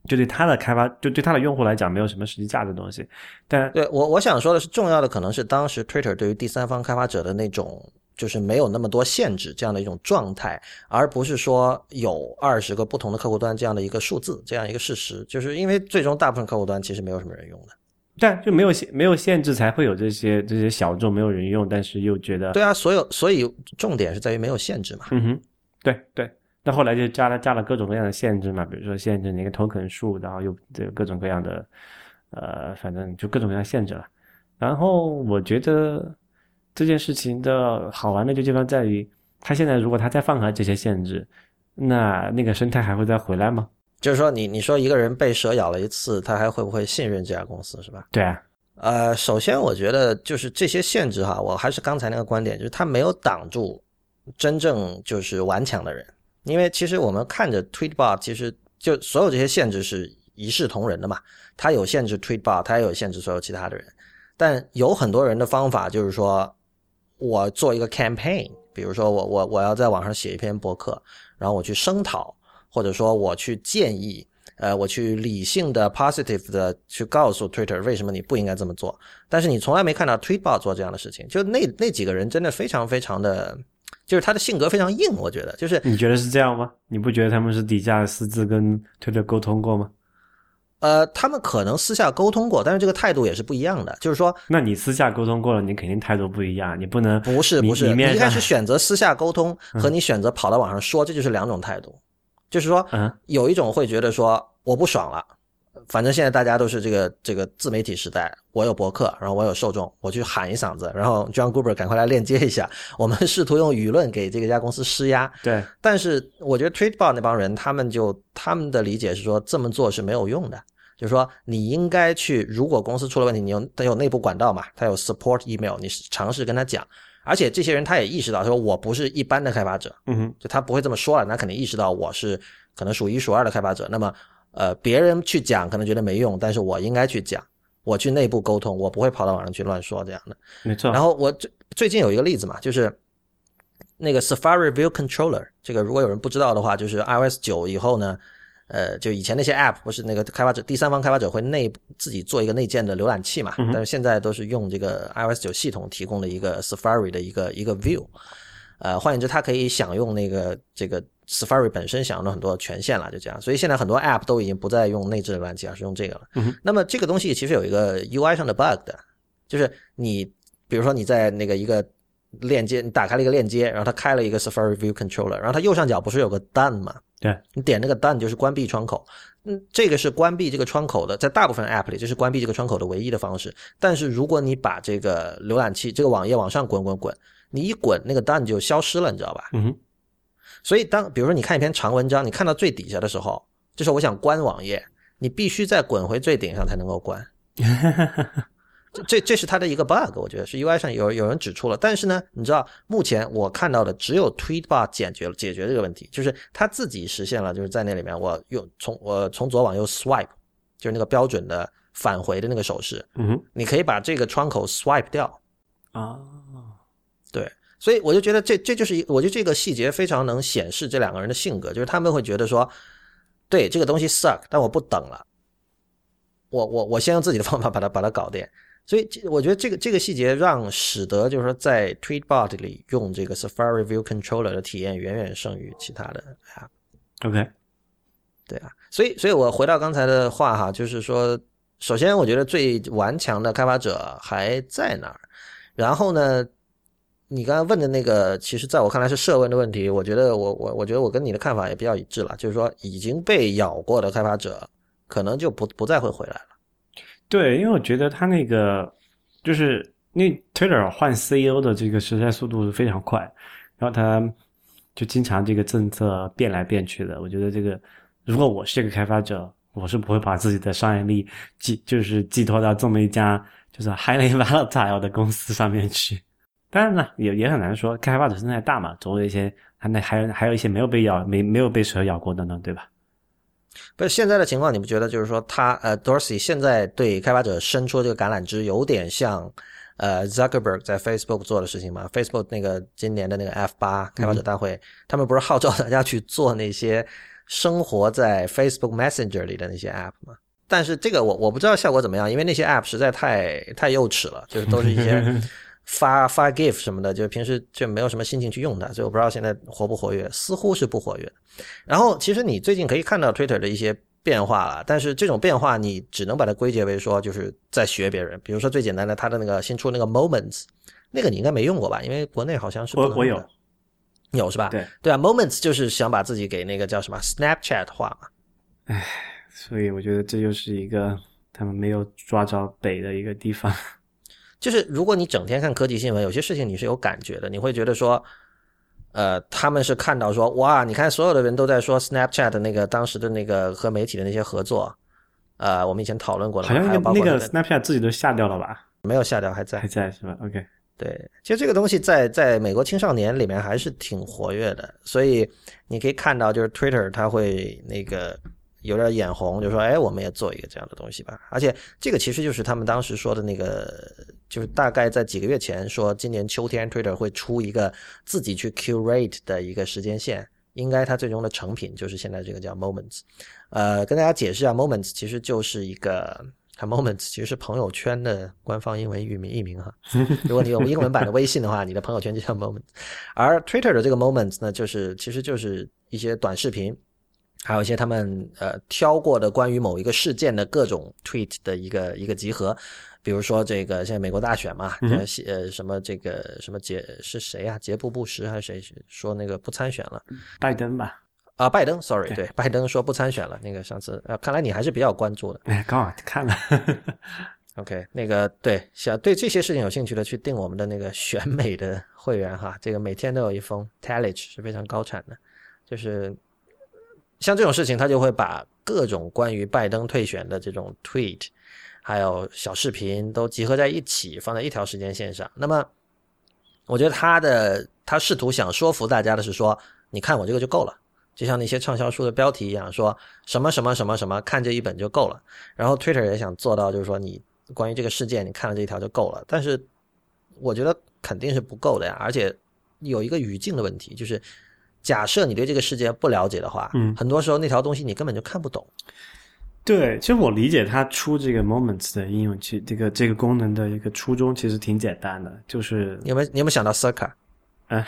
就对他的开发，就对他的用户来讲，没有什么实际价值的东西。但对我我想说的是，重要的可能是当时 Twitter 对于第三方开发者的那种，就是没有那么多限制这样的一种状态，而不是说有二十个不同的客户端这样的一个数字，这样一个事实。就是因为最终大部分客户端其实没有什么人用的。对，就没有限没有限制，才会有这些这些小众没有人用，但是又觉得对啊，所有所以重点是在于没有限制嘛。嗯哼，对对。那后来就加了加了各种各样的限制嘛，比如说限制那个 token 数，然后又这各种各样的，呃，反正就各种各样限制了。然后我觉得这件事情的好玩的就地方在于，他现在如果他再放开这些限制，那那个生态还会再回来吗？就是说，你你说一个人被蛇咬了一次，他还会不会信任这家公司，是吧？对啊。呃，首先我觉得就是这些限制哈，我还是刚才那个观点，就是他没有挡住真正就是顽强的人。因为其实我们看着 Tweetbot，其实就所有这些限制是一视同仁的嘛。它有限制 Tweetbot，它也有限制所有其他的人。但有很多人的方法就是说，我做一个 campaign，比如说我我我要在网上写一篇博客，然后我去声讨，或者说我去建议，呃，我去理性的 positive 的去告诉 Twitter 为什么你不应该这么做。但是你从来没看到 Tweetbot 做这样的事情，就那那几个人真的非常非常的。就是他的性格非常硬，我觉得就是你觉得是这样吗？你不觉得他们是底下私自跟推特沟通过吗？呃，他们可能私下沟通过，但是这个态度也是不一样的。就是说，那你私下沟通过了，你肯定态度不一样，你不能不是不是，你一开始选择私下沟通和你选择跑到网上说，这就是两种态度。就是说，嗯，有一种会觉得说我不爽了。反正现在大家都是这个这个自媒体时代，我有博客，然后我有受众，我去喊一嗓子，然后 John Gruber 赶快来链接一下，我们 试图用舆论给这个家公司施压。对，但是我觉得 Tweetbot 那帮人，他们就他们的理解是说这么做是没有用的，就是说你应该去，如果公司出了问题，你有他有内部管道嘛，他有 support email，你尝试跟他讲，而且这些人他也意识到，说我不是一般的开发者，嗯哼，就他不会这么说了，那肯定意识到我是可能数一数二的开发者，那么。呃，别人去讲可能觉得没用，但是我应该去讲，我去内部沟通，我不会跑到网上去乱说这样的。没错。然后我最最近有一个例子嘛，就是那个 Safari View Controller，这个如果有人不知道的话，就是 iOS 九以后呢，呃，就以前那些 App 不是那个开发者第三方开发者会内自己做一个内建的浏览器嘛，但是现在都是用这个 iOS 九系统提供的一个 Safari 的一个一个 View，呃，换言之，它可以享用那个这个。Safari 本身享用了很多权限了，就这样，所以现在很多 App 都已经不再用内置浏览器，而是用这个了。那么这个东西其实有一个 UI 上的 bug 的，就是你比如说你在那个一个链接，你打开了一个链接，然后它开了一个 Safari View Controller，然后它右上角不是有个 Done 吗？对，你点那个 Done 就是关闭窗口。嗯，这个是关闭这个窗口的，在大部分 App 里这是关闭这个窗口的唯一的方式。但是如果你把这个浏览器这个网页往上滚滚滚，你一滚那个 Done 就消失了，你知道吧？嗯哼。所以，当比如说你看一篇长文章，你看到最底下的时候，就是我想关网页，你必须再滚回最顶上才能够关。这这是它的一个 bug，我觉得是 UI 上有有人指出了。但是呢，你知道目前我看到的只有 Tweetbot 解决了解决这个问题，就是它自己实现了，就是在那里面我用从我从左往右 swipe，就是那个标准的返回的那个手势。嗯，你可以把这个窗口 swipe 掉。啊，对。所以我就觉得这这就是一，我觉得这个细节非常能显示这两个人的性格，就是他们会觉得说，对这个东西 suck，但我不等了，我我我先用自己的方法把它把它搞定。所以我觉得这个这个细节让使得就是说在 Tweetbot 里用这个 Safari View Controller 的体验远远胜于其他的 App。OK，对啊，所以所以我回到刚才的话哈，就是说，首先我觉得最顽强的开发者还在那儿，然后呢？你刚才问的那个，其实在我看来是设问的问题。我觉得我我我觉得我跟你的看法也比较一致了，就是说已经被咬过的开发者，可能就不不再会回来了。对，因为我觉得他那个就是那 Twitter 换 CEO 的这个实在速度是非常快，然后他就经常这个政策变来变去的。我觉得这个如果我是一个开发者，我是不会把自己的商业力寄就是寄托到这么一家就是 highly volatile 的公司上面去。当然呢，也也很难说，开发者生态大嘛，总有一些，那还有还有一些没有被咬、没没有被蛇咬过的呢，对吧？不是现在的情况，你不觉得就是说，他呃，Dorsey 现在对开发者伸出这个橄榄枝，有点像呃 Zuckerberg 在 Facebook 做的事情吗？Facebook 那个今年的那个 F 八开发者大会，他们不是号召大家去做那些生活在 Facebook Messenger 里的那些 App 吗？但是这个我我不知道效果怎么样，因为那些 App 实在太太幼稚了，就是都是一些。发发 GIF 什么的，就平时就没有什么心情去用它，所以我不知道现在活不活跃，似乎是不活跃。然后，其实你最近可以看到 Twitter 的一些变化了，但是这种变化你只能把它归结为说就是在学别人。比如说最简单的，它的那个新出那个 Moments，那个你应该没用过吧？因为国内好像是我我有有是吧？对对啊，Moments 就是想把自己给那个叫什么 Snapchat 化嘛。唉，所以我觉得这就是一个他们没有抓着北的一个地方。就是如果你整天看科技新闻，有些事情你是有感觉的，你会觉得说。呃，他们是看到说，哇，你看所有的人都在说 Snapchat 的那个当时的那个和媒体的那些合作，呃，我们以前讨论过了，好像那个那个 Snapchat 自己都下掉了吧？没有下掉，还在，还在是吧？OK，对，其实这个东西在在美国青少年里面还是挺活跃的，所以你可以看到，就是 Twitter 它会那个。有点眼红，就说：“哎，我们也做一个这样的东西吧。”而且这个其实就是他们当时说的那个，就是大概在几个月前说，今年秋天 Twitter 会出一个自己去 curate 的一个时间线。应该它最终的成品就是现在这个叫 Moments。呃，跟大家解释一下，Moments 其实就是一个，Moments 其实是朋友圈的官方英文域名译名哈。如果你有英文版的微信的话，你的朋友圈就叫 Moments。而 Twitter 的这个 Moments 呢，就是其实就是一些短视频。还有一些他们呃挑过的关于某一个事件的各种 tweet 的一个一个集合，比如说这个现在美国大选嘛，呃呃什么这个什么杰是谁啊？杰布布什还是谁说那个不参选了？拜登吧？啊，拜登，sorry，对，拜登说不参选了。那个上次呃，看来你还是比较关注的。哎，刚好看了。OK，那个对想对这些事情有兴趣的，去订我们的那个选美的会员哈，这个每天都有一封 tellage 是非常高产的，就是。像这种事情，他就会把各种关于拜登退选的这种 tweet，还有小视频都集合在一起，放在一条时间线上。那么，我觉得他的他试图想说服大家的是说，你看我这个就够了，就像那些畅销书的标题一样，说什么什么什么什么，看这一本就够了。然后 Twitter 也想做到，就是说你关于这个事件，你看了这一条就够了。但是，我觉得肯定是不够的呀，而且有一个语境的问题，就是。假设你对这个世界不了解的话，嗯，很多时候那条东西你根本就看不懂。对，其实我理解它出这个 Moments 的应用，其这个这个功能的一个初衷其实挺简单的，就是你有没有你有没有想到 Circa？嗯，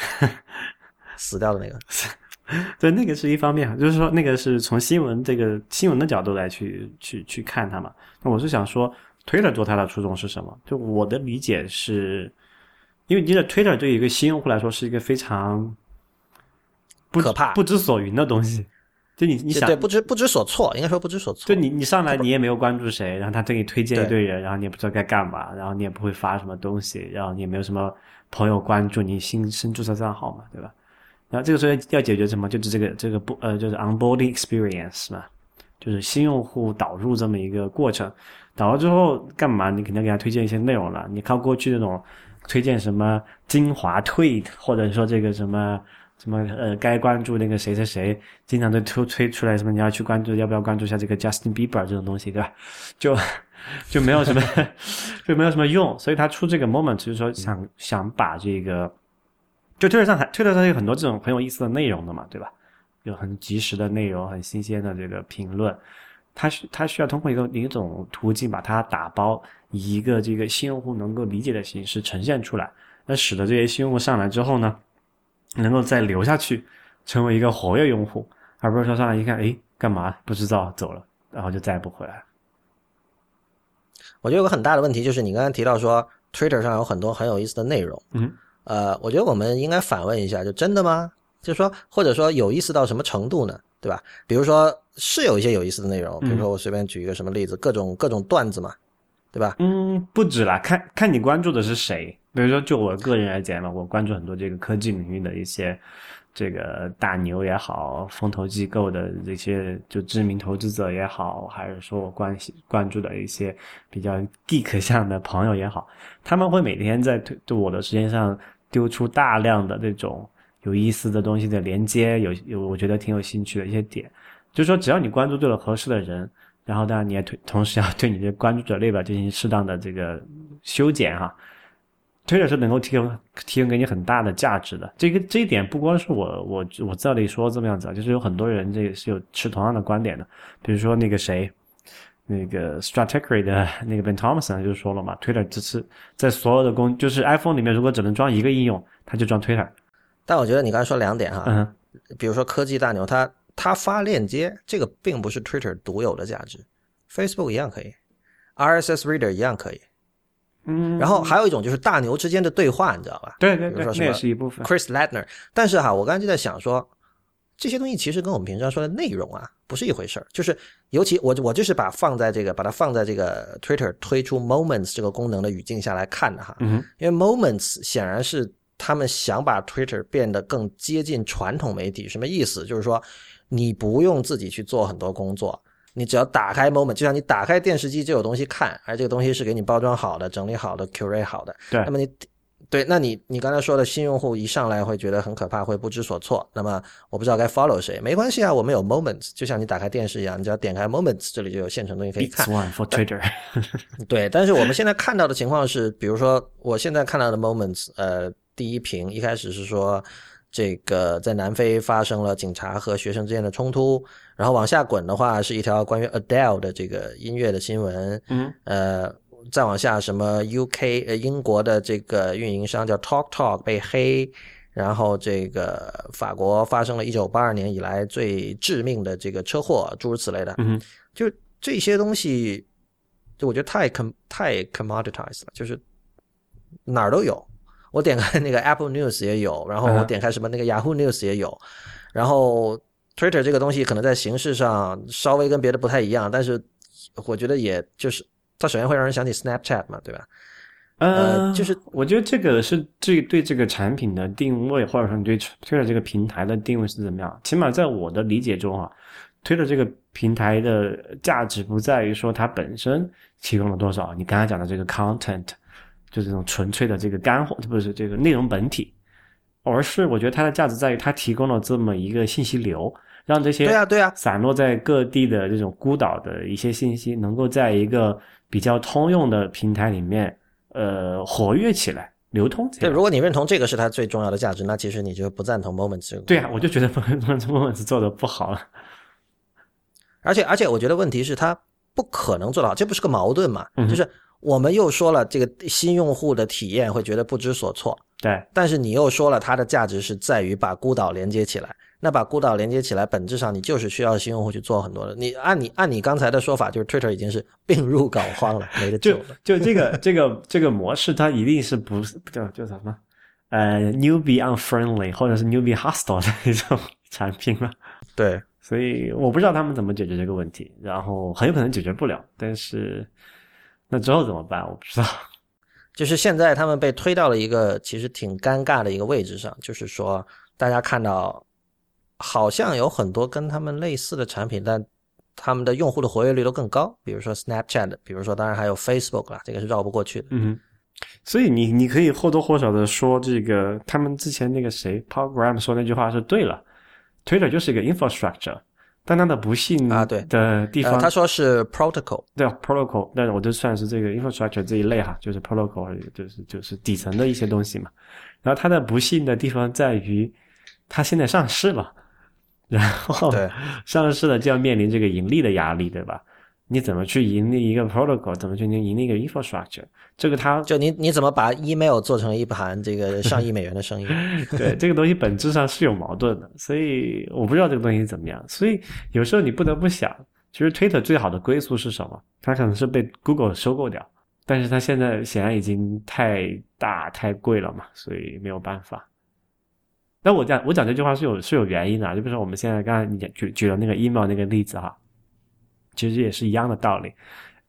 死掉的那个。对，那个是一方面，就是说那个是从新闻这个新闻的角度来去去去看它嘛。那我是想说，Twitter 做它的初衷是什么？就我的理解是，因为你的 Twitter 对于一个新用户来说是一个非常不。可怕、不知所云的东西，就你你想对不知不知所措，应该说不知所措。就你你上来你也没有关注谁，然后他给你推荐一堆人，然后你也不知道该干嘛，然后你也不会发什么东西，然后你也没有什么朋友关注你新新注册账号嘛，对吧？然后这个时候要解决什么？就是这个这个不呃就是 onboarding experience 嘛，就是新用户导入这么一个过程。导入之后干嘛？你肯定给他推荐一些内容了。你靠过去那种推荐什么精华 tweet，或者说这个什么。什么呃，该关注那个谁谁谁，经常都推推出来什么你要去关注，要不要关注一下这个 Justin Bieber 这种东西，对吧？就就没有什么 就没有什么用，所以他出这个 moment 就是说想想把这个，就推特上还推特上有很多这种很有意思的内容的嘛，对吧？有很及时的内容，很新鲜的这个评论，他需他需要通过一个一种途径把它打包，以一个这个新用户能够理解的形式呈现出来，那使得这些新用户上来之后呢？能够再留下去，成为一个活跃用户，而不是说上来一看，哎，干嘛不知道走了，然后就再也不回来。我觉得有个很大的问题就是，你刚才提到说，Twitter 上有很多很有意思的内容。嗯，呃，我觉得我们应该反问一下，就真的吗？就说或者说有意思到什么程度呢？对吧？比如说是有一些有意思的内容，比如说我随便举一个什么例子，各种各种段子嘛，对吧？嗯，不止啦，看看你关注的是谁。比如说，就我个人来讲嘛，我关注很多这个科技领域的一些这个大牛也好，风投机构的这些就知名投资者也好，还是说我关系关注的一些比较 geek 向的朋友也好，他们会每天在对我的时间上丢出大量的这种有意思的东西的连接，有有我觉得挺有兴趣的一些点，就是说只要你关注对了合适的人，然后当然你也同同时要对你的关注者列表进行适当的这个修剪哈。特是能够提供提供给你很大的价值的，这个这一点不光是我我我这里说这么样子啊，就是有很多人这个是有持同样的观点的，比如说那个谁，那个 Strategy 的那个 Ben Thompson 就说了嘛，推特只是在所有的工就是 iPhone 里面如果只能装一个应用，他就装推特。但我觉得你刚才说两点哈，嗯，比如说科技大牛他他发链接，这个并不是 Twitter 独有的价值，Facebook 一样可以，RSS Reader 一样可以。嗯，然后还有一种就是大牛之间的对话，你知道吧？对对对，那也是一部分。Chris Ladner，但是哈，我刚才就在想说，这些东西其实跟我们平常说的内容啊不是一回事儿。就是尤其我我就是把放在这个把它放在这个 Twitter 推出 Moments 这个功能的语境下来看的哈，嗯，因为 Moments 显然是他们想把 Twitter 变得更接近传统媒体。什么意思？就是说你不用自己去做很多工作。你只要打开 Moment，就像你打开电视机就有东西看，而这个东西是给你包装好的、整理好的、curate 好的。对。那么你，对，那你你刚才说的新用户一上来会觉得很可怕，会不知所措。那么我不知道该 follow 谁，没关系啊，我们有 Moments，就像你打开电视一样，你只要点开 Moments，这里就有现成东西可以看。One for Twitter。对，但是我们现在看到的情况是，比如说我现在看到的 Moments，呃，第一屏一开始是说。这个在南非发生了警察和学生之间的冲突，然后往下滚的话是一条关于 Adele 的这个音乐的新闻，嗯，呃，再往下什么 UK 呃英国的这个运营商叫 Talk Talk 被黑，然后这个法国发生了一九八二年以来最致命的这个车祸，诸如此类的，嗯，就这些东西，就我觉得太 com 太 commoditized 了，就是哪儿都有。我点开那个 Apple News 也有，然后我点开什么那个 Yahoo News 也有，然后 Twitter 这个东西可能在形式上稍微跟别的不太一样，但是我觉得也就是它首先会让人想起 Snapchat 嘛，对吧？呃，就是我觉得这个是这对这个产品的定位，或者说你对 Twitter 这个平台的定位是怎么样？起码在我的理解中啊，Twitter 这个平台的价值不在于说它本身提供了多少，你刚才讲的这个 content。就这种纯粹的这个干货，不是这个内容本体，而是我觉得它的价值在于它提供了这么一个信息流，让这些对啊对啊散落在各地的这种孤岛的一些信息，能够在一个比较通用的平台里面，呃，活跃起来，流通。对，如果你认同这个是它最重要的价值，那其实你就不赞同 Moments。对啊，我就觉得 Moments 做的不好了。而且而且，我觉得问题是它不可能做到，这不是个矛盾嘛？就是。我们又说了，这个新用户的体验会觉得不知所措。对，但是你又说了，它的价值是在于把孤岛连接起来。那把孤岛连接起来，本质上你就是需要新用户去做很多的。你按你按你刚才的说法，就是 Twitter 已经是病入膏肓了，没得救了。就这个这个这个模式，它一定是不叫叫什么？呃，newbie unfriendly 或者是 newbie hostile 的一种产品了。对，所以我不知道他们怎么解决这个问题，然后很有可能解决不了，但是。那之后怎么办？我不知道。就是现在他们被推到了一个其实挺尴尬的一个位置上，就是说大家看到好像有很多跟他们类似的产品，但他们的用户的活跃率都更高。比如说 Snapchat，比如说当然还有 Facebook 啦，这个是绕不过去的。嗯，所以你你可以或多或少的说，这个他们之前那个谁 Paul Graham 说那句话是对了，Twitter 就是一个 infrastructure。但他的不幸啊，对的地方，他说是 protocol，对 protocol，但是我就算是这个 infrastructure 这一类哈，就是 protocol，就是就是底层的一些东西嘛。然后它的不幸的地方在于，它现在上市了，然后 上市了就要面临这个盈利的压力，对吧？你怎么去盈利一个 protocol？怎么去盈利一个 infrastructure？这个它就你你怎么把 email 做成一盘这个上亿美元的生意？对，这个东西本质上是有矛盾的，所以我不知道这个东西怎么样。所以有时候你不得不想，其实 Twitter 最好的归宿是什么？它可能是被 Google 收购掉，但是它现在显然已经太大太贵了嘛，所以没有办法。那我讲我讲这句话是有是有原因的，就比如说我们现在刚才你举举了那个 email 那个例子哈。其实也是一样的道理，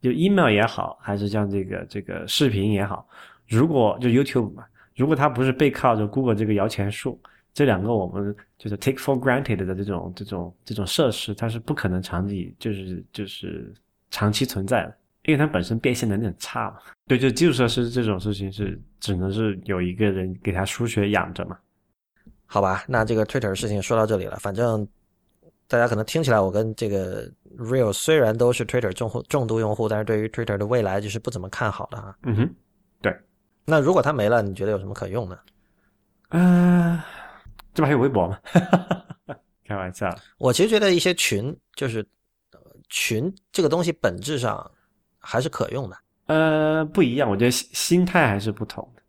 就 email 也好，还是像这个这个视频也好，如果就 YouTube 嘛，如果它不是背靠着 Google 这个摇钱树，这两个我们就是 take for granted 的这种这种这种设施，它是不可能长期就是就是长期存在的，因为它本身变现能力很差嘛。对，就基础设施这种事情是只能是有一个人给他输血养着嘛。好吧，那这个 Twitter 事情说到这里了，反正。大家可能听起来，我跟这个 Real 虽然都是 Twitter 重户重度用户，但是对于 Twitter 的未来就是不怎么看好的啊。嗯哼，对。那如果它没了，你觉得有什么可用的？啊，这不还有微博吗？开玩笑。我其实觉得一些群，就是群这个东西本质上还是可用的。呃，不一样，我觉得心心态还是不同的。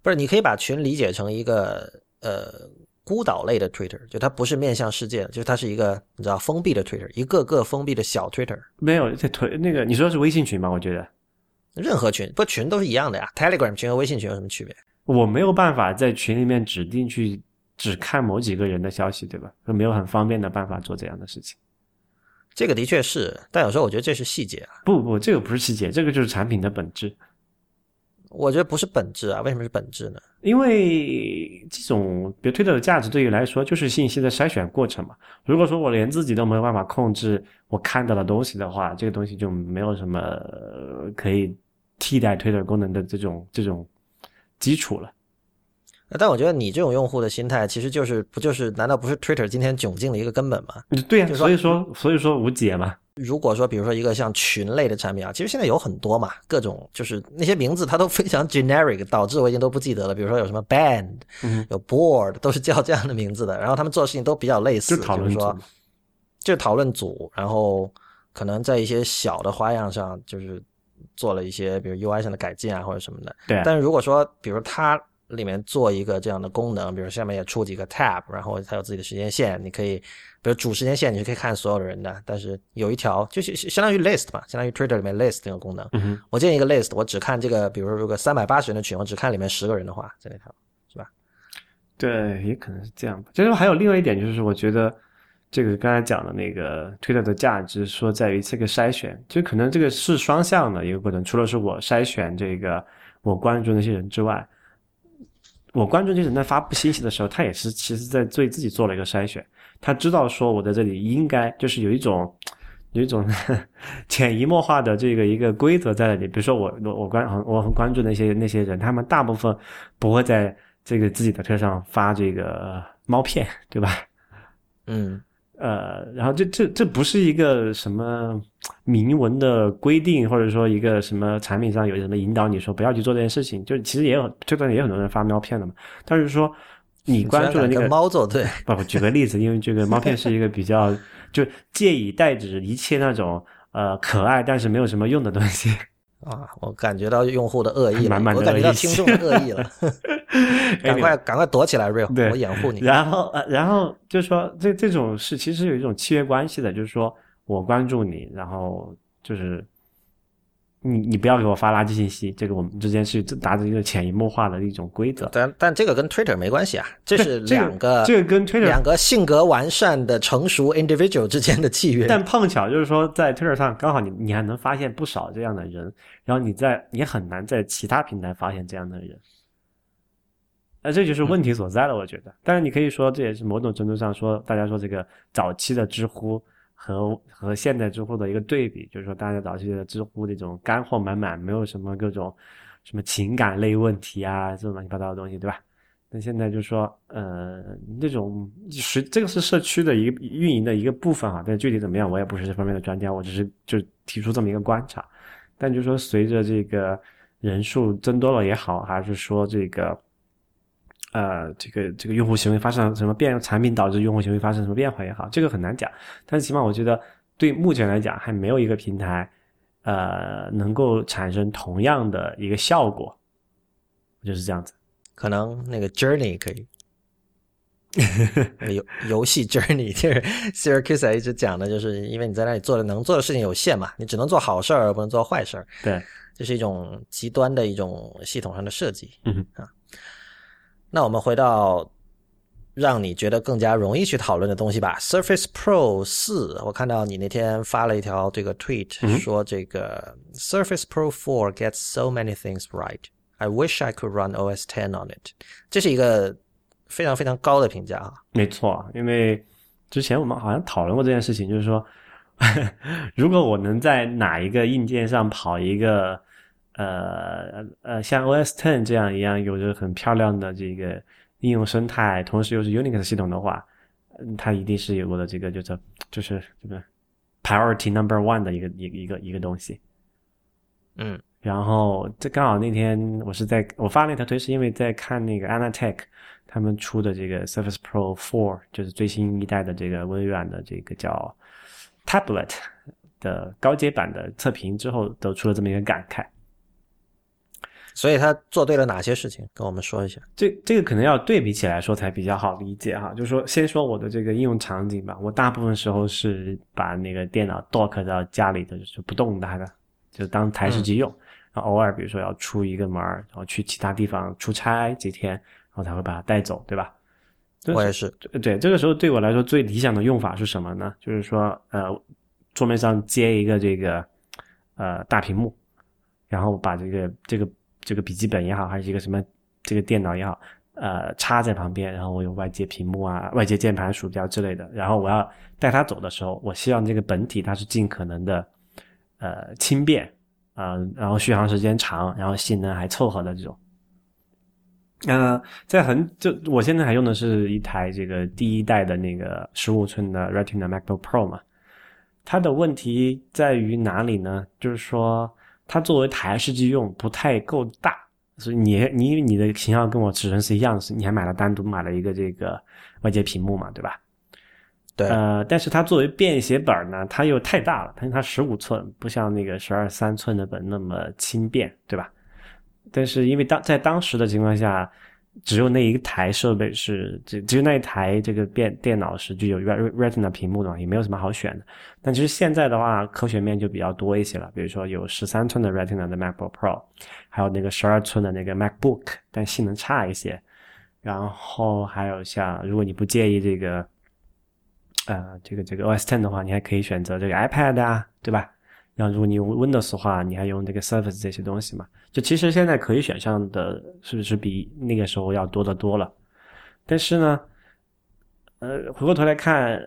不是，你可以把群理解成一个呃。孤岛类的 Twitter，就它不是面向世界的，就是它是一个你知道封闭的 Twitter，一个个封闭的小 Twitter。没有在推那个，你说是微信群吗？我觉得任何群不群都是一样的呀。Telegram 群和微信群有什么区别？我没有办法在群里面指定去只看某几个人的消息，对吧？没有很方便的办法做这样的事情。这个的确是，但有时候我觉得这是细节啊。不不，这个不是细节，这个就是产品的本质。我觉得不是本质啊，为什么是本质呢？因为这种比如推特的价值对于来说就是信息的筛选过程嘛。如果说我连自己都没有办法控制我看到的东西的话，这个东西就没有什么可以替代推特功能的这种这种基础了。但我觉得你这种用户的心态其实就是不就是难道不是 Twitter 今天窘境的一个根本吗？对呀，所以说所以说无解嘛。如果说，比如说一个像群类的产品啊，其实现在有很多嘛，各种就是那些名字它都非常 generic，导致我已经都不记得了。比如说有什么 band，有 board，都是叫这样的名字的。然后他们做的事情都比较类似，就是说，就是讨论组，然后可能在一些小的花样上，就是做了一些，比如 UI 上的改进啊，或者什么的。对。但是如果说，比如它里面做一个这样的功能，比如下面也出几个 tab，然后它有自己的时间线，你可以。比如主时间线你是可以看所有的人的，但是有一条就是相当于 list 嘛，相当于 Twitter 里面 list 那个功能。嗯我建一个 list，我只看这个，比如说如果三百八十人的群，我只看里面十个人的话，这条是吧？对，也可能是这样吧。就是还有另外一点，就是我觉得这个刚才讲的那个 Twitter 的价值，说在于这个筛选，就可能这个是双向的一个过程。除了是我筛选这个我关注那些人之外，我关注这些人在发布信息的时候，他也是其实在对自己做了一个筛选。他知道说我在这里应该就是有一种有一种 潜移默化的这个一个规则在那里，比如说我我我关我很关注那些那些人，他们大部分不会在这个自己的车上发这个猫片，对吧？嗯，呃，然后这这这不是一个什么明文的规定，或者说一个什么产品上有什么引导你说不要去做这件事情，就其实也有这段也有很多人发猫片的嘛，但是说。你关注的那个猫作对，不不，举个例子，因为这个猫片是一个比较 就借以代指一切那种呃可爱但是没有什么用的东西啊，我感觉到用户的恶意了，我感觉到听众的恶意了，赶快赶快躲起来，real，我掩护你。然后呃，然后就是说这这种是其实有一种契约关系的，就是说我关注你，然后就是。你你不要给我发垃圾信息，这个我们之间是达成一个潜移默化的一种规则。但但这个跟 Twitter 没关系啊，这是两个这个跟 Twitter 两个性格完善的成熟 individual 之间的契约。但碰巧就是说，在 Twitter 上刚好你你还能发现不少这样的人，然后你在你很难在其他平台发现这样的人，那这就是问题所在了，我觉得。但是你可以说这也是某种程度上说，大家说这个早期的知乎。和和现在知乎的一个对比，就是说，大家早期的知乎那种干货满满，没有什么各种什么情感类问题啊，这种乱七八糟的东西，对吧？那现在就是说，呃，那种是这个是社区的一个运营的一个部分哈，但具体怎么样，我也不是这方面的专家，我只是就提出这么一个观察。但就是说，随着这个人数增多了也好，还是说这个。呃，这个这个用户行为发生什么变，产品导致用户行为发生什么变化也好，这个很难讲。但是起码我觉得，对目前来讲，还没有一个平台，呃，能够产生同样的一个效果，就是这样子。可能那个 Journey 可以，游游戏 Journey 就是 Syracuse 一直讲的，就是因为你在那里做的能做的事情有限嘛，你只能做好事儿，而不能做坏事儿。对，这是一种极端的一种系统上的设计。嗯啊。那我们回到让你觉得更加容易去讨论的东西吧。Surface Pro 四，我看到你那天发了一条这个 tweet，说这个 Surface Pro 4 gets so many things right. I wish I could run OS Ten on it。这是一个非常非常高的评价啊。没错，因为之前我们好像讨论过这件事情，就是说，如果我能在哪一个硬件上跑一个。呃呃，像 OS Ten 这样一样有着很漂亮的这个应用生态，同时又是 Unix 系统的话，嗯它一定是有我的这个就是就是这个 priority number one 的一个一一个一个东西。嗯，然后这刚好那天我是在我发那条推是因为在看那个 Anatech 他们出的这个 Surface Pro Four，就是最新一代的这个微软的这个叫 Tablet 的高阶版的测评之后，得出了这么一个感慨。所以他做对了哪些事情？跟我们说一下。这这个可能要对比起来说才比较好理解哈。就是说，先说我的这个应用场景吧。我大部分时候是把那个电脑 dock 到家里的，就是不动它的，就当台式机用。然后偶尔比如说要出一个门然后去其他地方出差几天，然后才会把它带走，对吧？我也是。对，这个时候对我来说最理想的用法是什么呢？就是说，呃，桌面上接一个这个呃大屏幕，然后把这个这个。这个笔记本也好，还是一个什么这个电脑也好，呃，插在旁边，然后我有外接屏幕啊、外接键盘、鼠标之类的。然后我要带它走的时候，我希望这个本体它是尽可能的呃轻便啊，然后续航时间长，然后性能还凑合的这种。呃，在很就我现在还用的是一台这个第一代的那个十五寸的 Retina MacBook Pro 嘛，它的问题在于哪里呢？就是说。它作为台式机用不太够大，所以你你你的型号跟我尺寸是一样的，你还买了单独买了一个这个外接屏幕嘛，对吧？对。呃，但是它作为便携本呢，它又太大了，它它十五寸，不像那个十二三寸的本那么轻便，对吧？但是因为当在当时的情况下。只有那一台设备是，只只有那一台这个电电脑是具有 Retina 屏幕的嘛，也没有什么好选的。但其实现在的话，科学面就比较多一些了。比如说有十三寸的 Retina 的 MacBook Pro，还有那个十二寸的那个 MacBook，但性能差一些。然后还有像，如果你不介意这个，呃，这个这个 OS Ten 的话，你还可以选择这个 iPad 啊，对吧？然后，如果你用 Windows 的话，你还用这个 Surface 这些东西嘛？就其实现在可以选项的，是不是比那个时候要多得多了？但是呢，呃，回过头来看，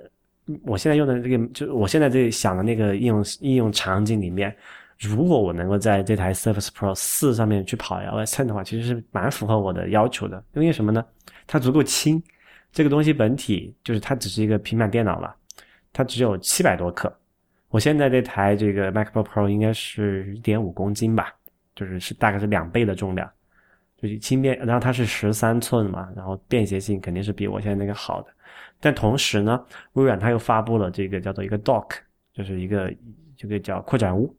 我现在用的这个，就我现在这想的那个应用应用场景里面，如果我能够在这台 Surface Pro 四上面去跑 OS Ten 的话，其实是蛮符合我的要求的。因为什么呢？它足够轻，这个东西本体就是它只是一个平板电脑了，它只有七百多克。我现在这台这个 MacBook Pro 应该是一点五公斤吧，就是是大概是两倍的重量，就是轻便。然后它是十三寸嘛，然后便携性肯定是比我现在那个好的。但同时呢，微软它又发布了这个叫做一个 Dock，就是一个这个叫扩展坞。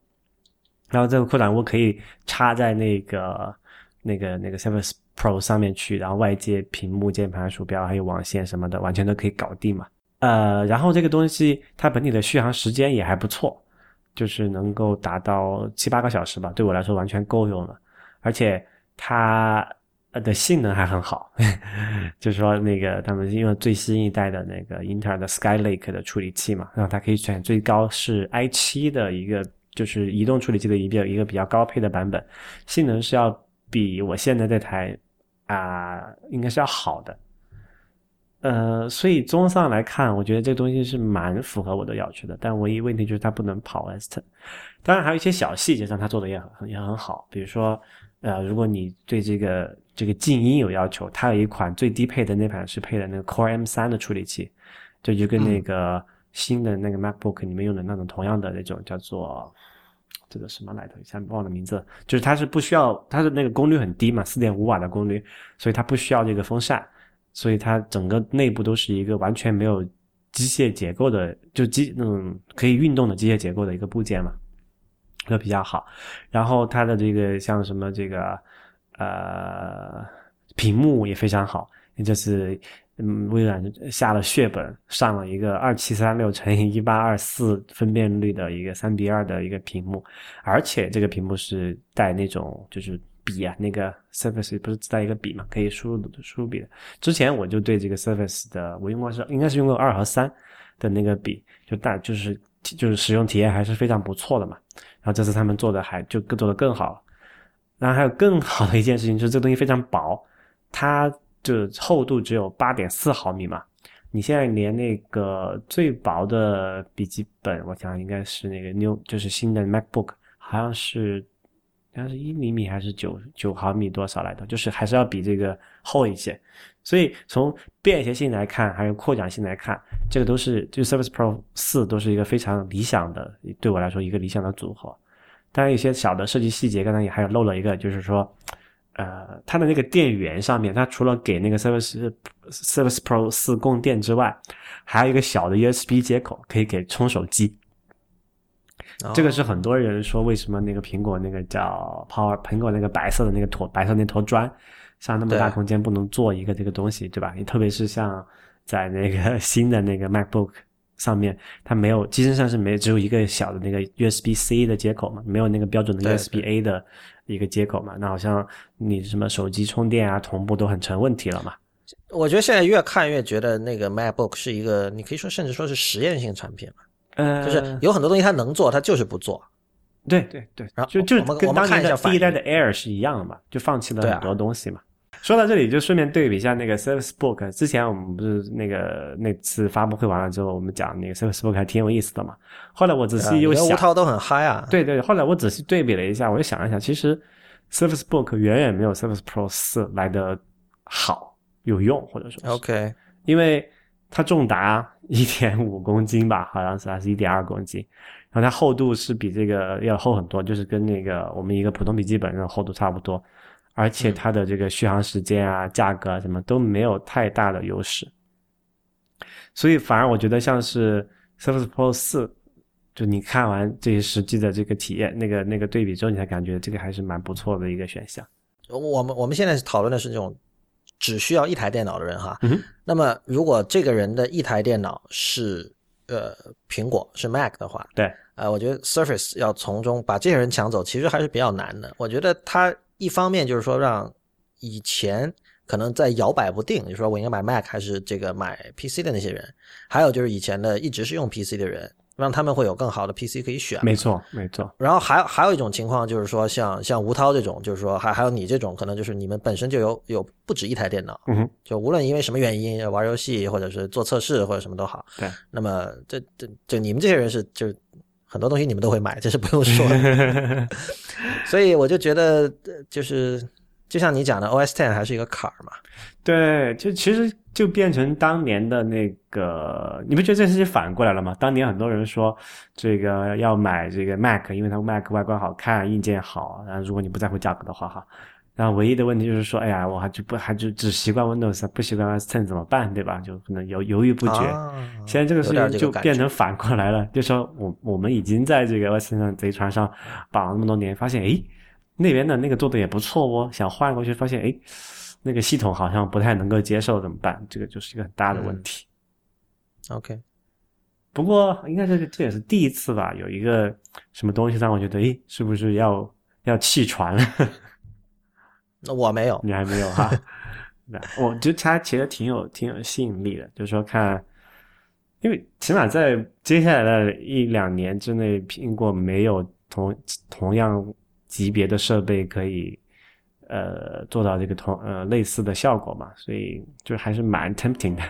然后这个扩展坞可以插在那个那个那个 Surface Pro 上面去，然后外接屏幕、键盘、鼠标还有网线什么的，完全都可以搞定嘛。呃，然后这个东西它本体的续航时间也还不错，就是能够达到七八个小时吧，对我来说完全够用了。而且它的性能还很好，就是说那个他们用最新一代的那个英特尔的 Skylake 的处理器嘛，然后它可以选最高是 i 七的一个，就是移动处理器的一个一个比较高配的版本，性能是要比我现在这台啊应该是要好的。呃，所以综上来看，我觉得这个东西是蛮符合我的要求的。但唯一问题就是它不能跑 Ten。当然还有一些小细节上，它做的也很也很好。比如说，呃，如果你对这个这个静音有要求，它有一款最低配的那款是配的那个 Core M 三的处理器，这就跟那个新的那个 MacBook 里面用的那种同样的那种叫做这个什么来着，一下忘了名字。就是它是不需要，它的那个功率很低嘛，四点五瓦的功率，所以它不需要这个风扇。所以它整个内部都是一个完全没有机械结构的，就机那种可以运动的机械结构的一个部件嘛，都比较好。然后它的这个像什么这个呃屏幕也非常好，也就是嗯微软下了血本上了一个二七三六乘以一八二四分辨率的一个三比二的一个屏幕，而且这个屏幕是带那种就是。笔啊，那个 Surface 不是自带一个笔嘛，可以输入输入笔的。之前我就对这个 Surface 的，我用过是应该是用过二和三的那个笔，就大就是就是使用体验还是非常不错的嘛。然后这次他们做的还就更做的更好了。然后还有更好的一件事情就是这东西非常薄，它就厚度只有八点四毫米嘛。你现在连那个最薄的笔记本，我想应该是那个 New 就是新的 MacBook，好像是。它是一厘米还是九九毫米多少来的？就是还是要比这个厚一些。所以从便携性来看，还有扩展性来看，这个都是就 Surface Pro 四都是一个非常理想的，对我来说一个理想的组合。当然，有些小的设计细节，刚才也还有漏了一个，就是说，呃，它的那个电源上面，它除了给那个 Surface Surface Pro 四供电之外，还有一个小的 USB 接口，可以给充手机。这个是很多人说为什么那个苹果那个叫 Power 苹果那个白色的那个坨白色那坨砖，像那么大空间不能做一个这个东西，对吧？你特别是像在那个新的那个 MacBook 上面，它没有机身上是没只有一个小的那个 USB C 的接口嘛，没有那个标准的 USB A 的一个接口嘛，那好像你什么手机充电啊同步都很成问题了嘛。我觉得现在越看越觉得那个 MacBook 是一个，你可以说甚至说是实验性产品嘛。呃，就是有很多东西他能做，他就是不做。对对对，然后就就我们跟当年我们看一下的第一代的 Air 是一样的嘛，就放弃了很多东西嘛。说到这里，就顺便对比一下那个 Surface Book。之前我们不是那个那次发布会完了之后，我们讲那个 Surface Book 还挺有意思的嘛。后来我仔细又想，吴涛都很嗨啊。对对，后来我仔细对比了一下，我就想了想，其实 Surface Book 远远没有 Surface Pro 四来的好有用，或者说，OK，因为它重达一点五 公斤吧，好像是还是一点二公斤，然后它厚度是比这个要厚很多，就是跟那个我们一个普通笔记本的厚度差不多，而且它的这个续航时间啊、价格啊什么都没有太大的优势，所以反而我觉得像是 Surface Pro 四，就你看完这些实际的这个体验，那个那个对比之后，你才感觉这个还是蛮不错的一个选项。我们我们现在是讨论的是这种只需要一台电脑的人哈。嗯那么如果这个人的一台电脑是呃苹果是 Mac 的话，对，呃，我觉得 Surface 要从中把这些人抢走，其实还是比较难的。我觉得他一方面就是说让以前可能在摇摆不定，就说我应该买 Mac 还是这个买 PC 的那些人，还有就是以前的一直是用 PC 的人，让他们会有更好的 PC 可以选。没错，没错，然后还有还有一种情况就是说像，像吴涛这种，就是说还还有你这种，可能就是你们本身就有有不止一台电脑，嗯哼，就无论因为什么原因玩游戏或者是做测试或者什么都好，对。那么这这这你们这些人是就很多东西你们都会买，这是不用说的。所以我就觉得呃就是就像你讲的，OS Ten 还是一个坎儿嘛。对，就其实就变成当年的那个，你不觉得这事情反过来了吗？当年很多人说这个要买这个 Mac，因为它 Mac 外观好看，硬件好，然后如果你不在乎价格的话哈，然后唯一的问题就是说，哎呀，我还就不还就只习惯 Windows，不习惯 OS Ten 怎么办，对吧？就可能犹犹豫不决。啊现在这个事情就变成反过来了，就说我我们已经在这个 OS 上贼船上绑了那么多年，发现诶那边的那个做的也不错哦，想换过去发现哎那个系统好像不太能够接受，怎么办？这个就是一个很大的问题。OK，不过应该是这也是第一次吧，有一个什么东西让我觉得诶是不是要要弃船了？那我没有。你还没有哈？那我觉得它其实挺有挺有吸引力的，就是说看，因为起码在接下来的一两年之内，苹果没有同同样级别的设备可以呃做到这个同呃类似的效果嘛，所以就还是蛮 tempting 的。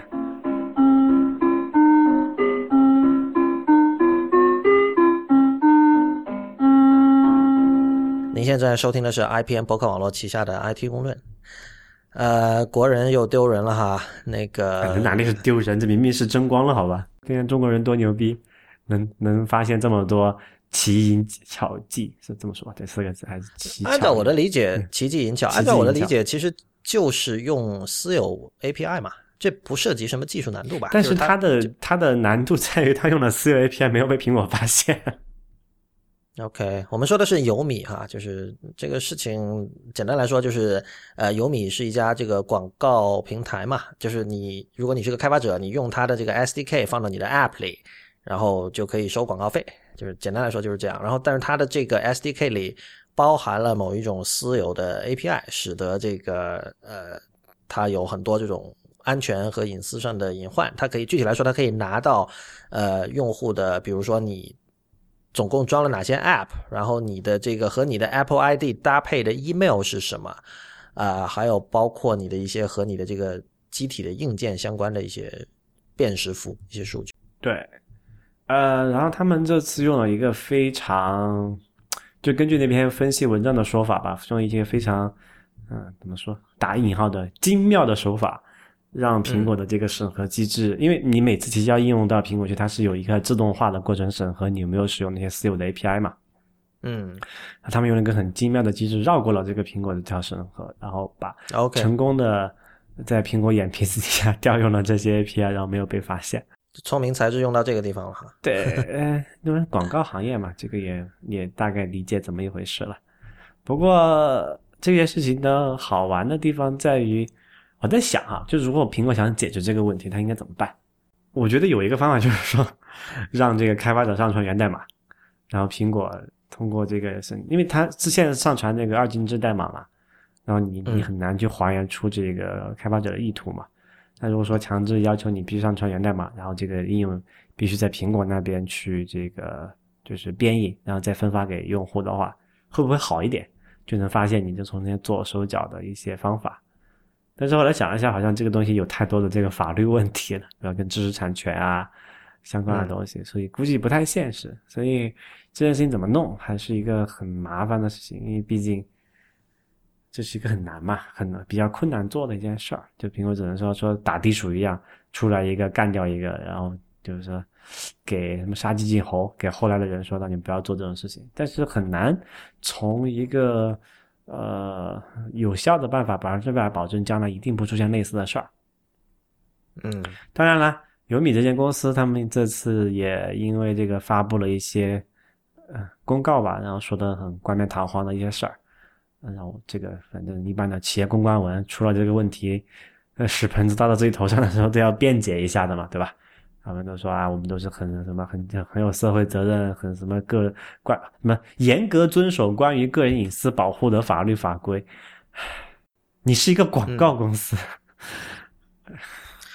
您现在收听的是 IPN 博客网络旗下的 IT 公论。呃，国人又丢人了哈，那个哪里是丢人？这明明是争光了，好吧？今天中国人多牛逼，能能发现这么多奇淫巧技，是这么说吧？这四个字还是奇巧？按照我的理解，奇技淫巧。按照我的理解，其实就是用私有 API 嘛，这不涉及什么技术难度吧？但就是它的它的难度在于它用了私有 API 没有被苹果发现。OK，我们说的是有米哈，就是这个事情，简单来说就是，呃，有米是一家这个广告平台嘛，就是你如果你是个开发者，你用它的这个 SDK 放到你的 App 里，然后就可以收广告费，就是简单来说就是这样。然后，但是它的这个 SDK 里包含了某一种私有的 API，使得这个呃，它有很多这种安全和隐私上的隐患。它可以具体来说，它可以拿到呃用户的，比如说你。总共装了哪些 App，然后你的这个和你的 Apple ID 搭配的 email 是什么？啊、还有包括你的一些和你的这个机体的硬件相关的一些辨识符一些数据。对，呃，然后他们这次用了一个非常，就根据那篇分析文章的说法吧，用一些非常，嗯、怎么说，打引号的精妙的手法，让苹果的这个审核机制，因为你每次提交应用到苹果去，它是有一个自动化的过程审核，你有没有使用那些私有的 API 嘛？嗯他们用了一个很精妙的机制绕过了这个苹果的这条审核，然后把，OK，成功的在苹果眼皮子底下 调用了这些 API，然后没有被发现。聪明才智用到这个地方了哈。对，呃，因为广告行业嘛，这个也也大概理解怎么一回事了。不过这件事情的好玩的地方在于，我在想啊，就如果苹果想解决这个问题，它应该怎么办？我觉得有一个方法就是说，让这个开发者上传源代码，然后苹果通过这个是，因为它是现在上传那个二进制代码嘛，然后你你很难去还原出这个开发者的意图嘛。那如果说强制要求你必须上传源代码，然后这个应用必须在苹果那边去这个就是编译，然后再分发给用户的话，会不会好一点？就能发现你就从那做手脚的一些方法。但是后来想了一下，好像这个东西有太多的这个法律问题了，要跟知识产权啊相关的东西，所以估计不太现实。所以这件事情怎么弄，还是一个很麻烦的事情，因为毕竟。这是一个很难嘛，很比较困难做的一件事儿。就苹果只能说说打地鼠一样，出来一个干掉一个，然后就是说给什么杀鸡儆猴，给后来的人说，让你不要做这种事情。但是很难从一个呃有效的办法百分之百保证将来一定不出现类似的事儿。嗯，当然了，有米这间公司他们这次也因为这个发布了一些呃公告吧，然后说的很冠冕堂皇的一些事儿。然后这个反正一般的企业公关文出了这个问题，呃，屎盆子倒到自己头上的时候都要辩解一下的嘛，对吧？他们都说啊，我们都是很什么很很有社会责任，很什么个关什么严格遵守关于个人隐私保护的法律法规。你是一个广告公司。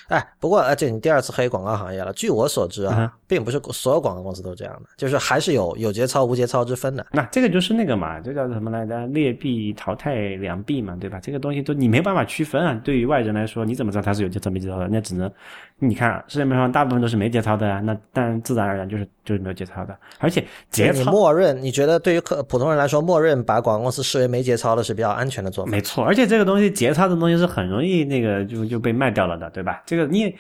哎，不过而且你第二次黑广告行业了。据我所知啊，并不是所有广告公司都这样的，就是还是有有节操无节操之分的。那这个就是那个嘛，这叫什么来着？劣币淘汰良币嘛，对吧？这个东西都你没办法区分啊。对于外人来说，你怎么知道它是有节操没节操的？那只能你看市面上大部分都是没节操的啊。那但自然而然就是就是没有节操的。而且节操，默认你觉得对于客普通人来说，默认把广告公司视为没节操的是比较安全的做法。没错，而且这个东西节操的东西是很容易那个就就被卖掉了的，对吧？这个你。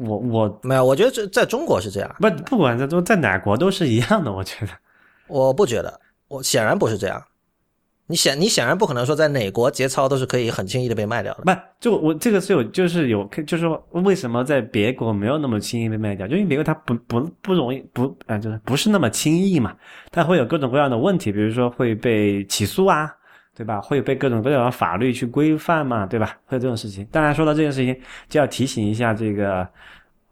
我我没有，我觉得这在中国是这样，不不管在中在哪国都是一样的，我觉得，我不觉得，我显然不是这样，你显你显然不可能说在哪国节操都是可以很轻易的被卖掉的，不就我这个是有就是有就是说为什么在别国没有那么轻易被卖掉，就因为别国它不不不容易不啊就是不是那么轻易嘛，它会有各种各样的问题，比如说会被起诉啊。对吧？会被各种各样的法律去规范嘛？对吧？会有这种事情。当然，说到这件事情，就要提醒一下这个，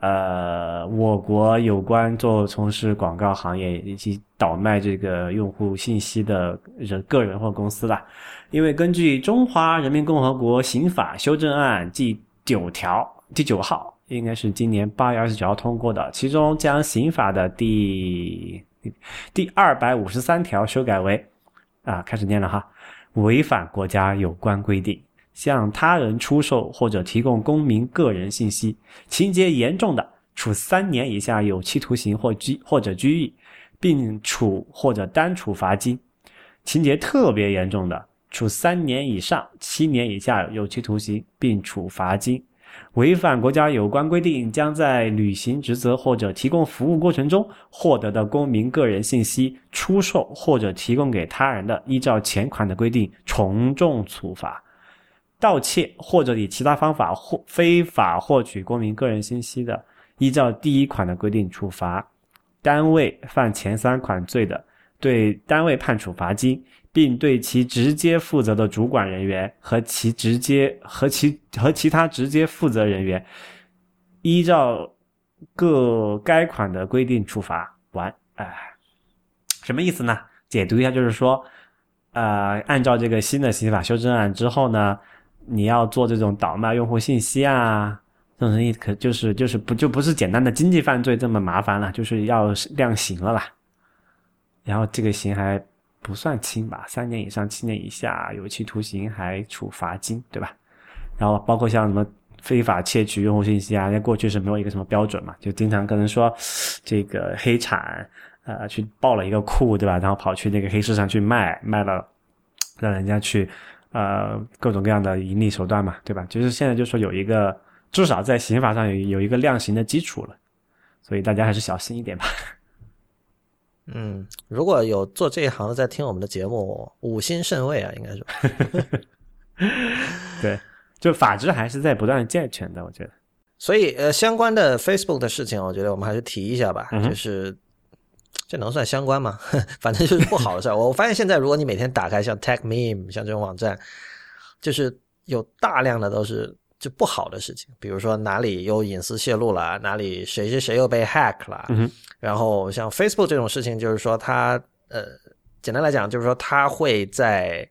呃，我国有关做从事广告行业以及倒卖这个用户信息的人个人或公司了。因为根据《中华人民共和国刑法修正案》第九条第九号，应该是今年八月二十九号通过的，其中将刑法的第第二百五十三条修改为，啊，开始念了哈。违反国家有关规定，向他人出售或者提供公民个人信息，情节严重的，处三年以下有期徒刑或拘或者拘役，并处或者单处罚金；情节特别严重的，处三年以上七年以下有期徒刑，并处罚金。违反国家有关规定，将在履行职责或者提供服务过程中获得的公民个人信息出售或者提供给他人的，依照前款的规定从重处罚；盗窃或者以其他方法获非法获取公民个人信息的，依照第一款的规定处罚。单位犯前三款罪的，对单位判处罚金。并对其直接负责的主管人员和其直接和其和其他直接负责人员，依照各该款的规定处罚完。哎，什么意思呢？解读一下，就是说，呃，按照这个新的刑法修正案之后呢，你要做这种倒卖用户信息啊，这种生意可就是就是不就不是简单的经济犯罪这么麻烦了，就是要量刑了啦。然后这个刑还。不算轻吧，三年以上七年以下有期徒刑，还处罚金，对吧？然后包括像什么非法窃取用户信息啊，那过去是没有一个什么标准嘛，就经常可能说这个黑产呃去爆了一个库，对吧？然后跑去那个黑市上去卖，卖了让人家去呃各种各样的盈利手段嘛，对吧？就是现在就说有一个至少在刑法上有有一个量刑的基础了，所以大家还是小心一点吧。嗯，如果有做这一行的在听我们的节目，五星甚慰啊，应该说。对，就法治还是在不断健全的，我觉得。所以呃，相关的 Facebook 的事情，我觉得我们还是提一下吧，就是这能算相关吗？反正就是不好的事儿。我发现现在如果你每天打开像 Tech Meme 像这种网站，就是有大量的都是就不好的事情，比如说哪里有隐私泄露了，哪里谁谁谁又被 hack 了，然后像 Facebook 这种事情，就是说它呃，简单来讲就是说它会在。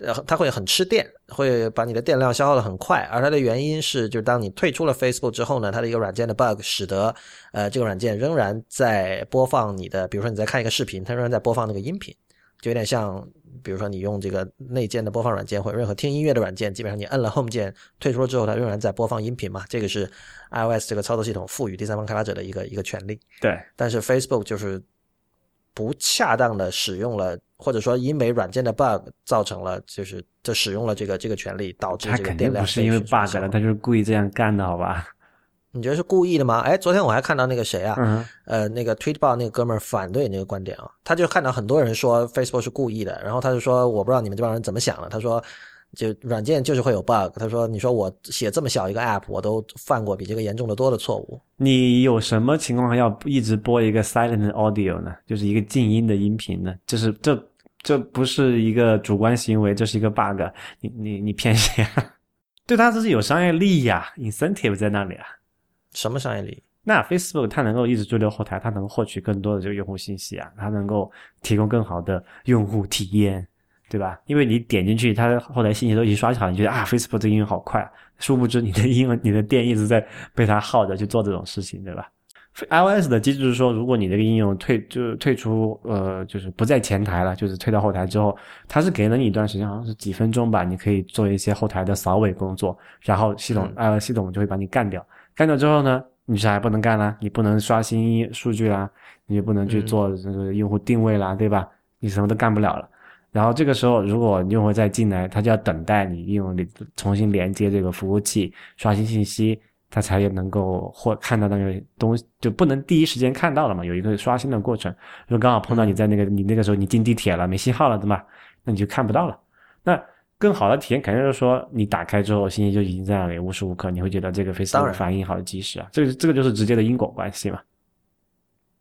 呃，它会很吃电，会把你的电量消耗的很快，而它的原因是，就是当你退出了 Facebook 之后呢，它的一个软件的 bug 使得，呃，这个软件仍然在播放你的，比如说你在看一个视频，它仍然在播放那个音频，就有点像，比如说你用这个内建的播放软件或者任何听音乐的软件，基本上你摁了 Home 键退出了之后，它仍然在播放音频嘛，这个是 iOS 这个操作系统赋予第三方开发者的一个一个权利。对，但是 Facebook 就是。不恰当的使用了，或者说因为软件的 bug 造成了，就是就使用了这个这个权利，导致这个电量。不是因为 bug 了，他就是故意这样干的，好吧？你觉得是故意的吗？哎，昨天我还看到那个谁啊，呃，那个 Tweetbot 那个哥们儿反对那个观点啊，他就看到很多人说 Facebook 是故意的，然后他就说，我不知道你们这帮人怎么想的，他说。就软件就是会有 bug，他说：“你说我写这么小一个 app，我都犯过比这个严重的多的错误。你有什么情况要一直播一个 silent audio 呢？就是一个静音的音频呢？就是这这不是一个主观行为，这是一个 bug。你你你骗谁啊？对他这是有商业利益啊，incentive 在那里啊。什么商业利益？那 Facebook 它能够一直追留后台，它能获取更多的这个用户信息啊，它能够提供更好的用户体验。”对吧？因为你点进去，它后台信息都已经刷好，你觉得啊，Facebook 这个应用好快，殊不知你的应用、你的电一直在被它耗着去做这种事情，对吧？iOS 的机制是说，如果你这个应用退就退出，呃，就是不在前台了，就是退到后台之后，它是给了你一段时间，好像是几分钟吧，你可以做一些后台的扫尾工作，然后系统 iOS 系统就会把你干掉。干掉之后呢，你是还不能干啦，你不能刷新数据啦，你就不能去做这个用户定位啦，对吧？你什么都干不了了。然后这个时候，如果用户再进来，他就要等待你应用里重新连接这个服务器，刷新信息，他才能够或看到那个东西，就不能第一时间看到了嘛，有一个刷新的过程。如果刚好碰到你在那个你那个时候你进地铁了，没信号了，对吧？那你就看不到了。那更好的体验肯定是说，你打开之后信息就已经在那里，无时无刻你会觉得这个 Facebook 反应好及时啊。这个这个就是直接的因果关系嘛。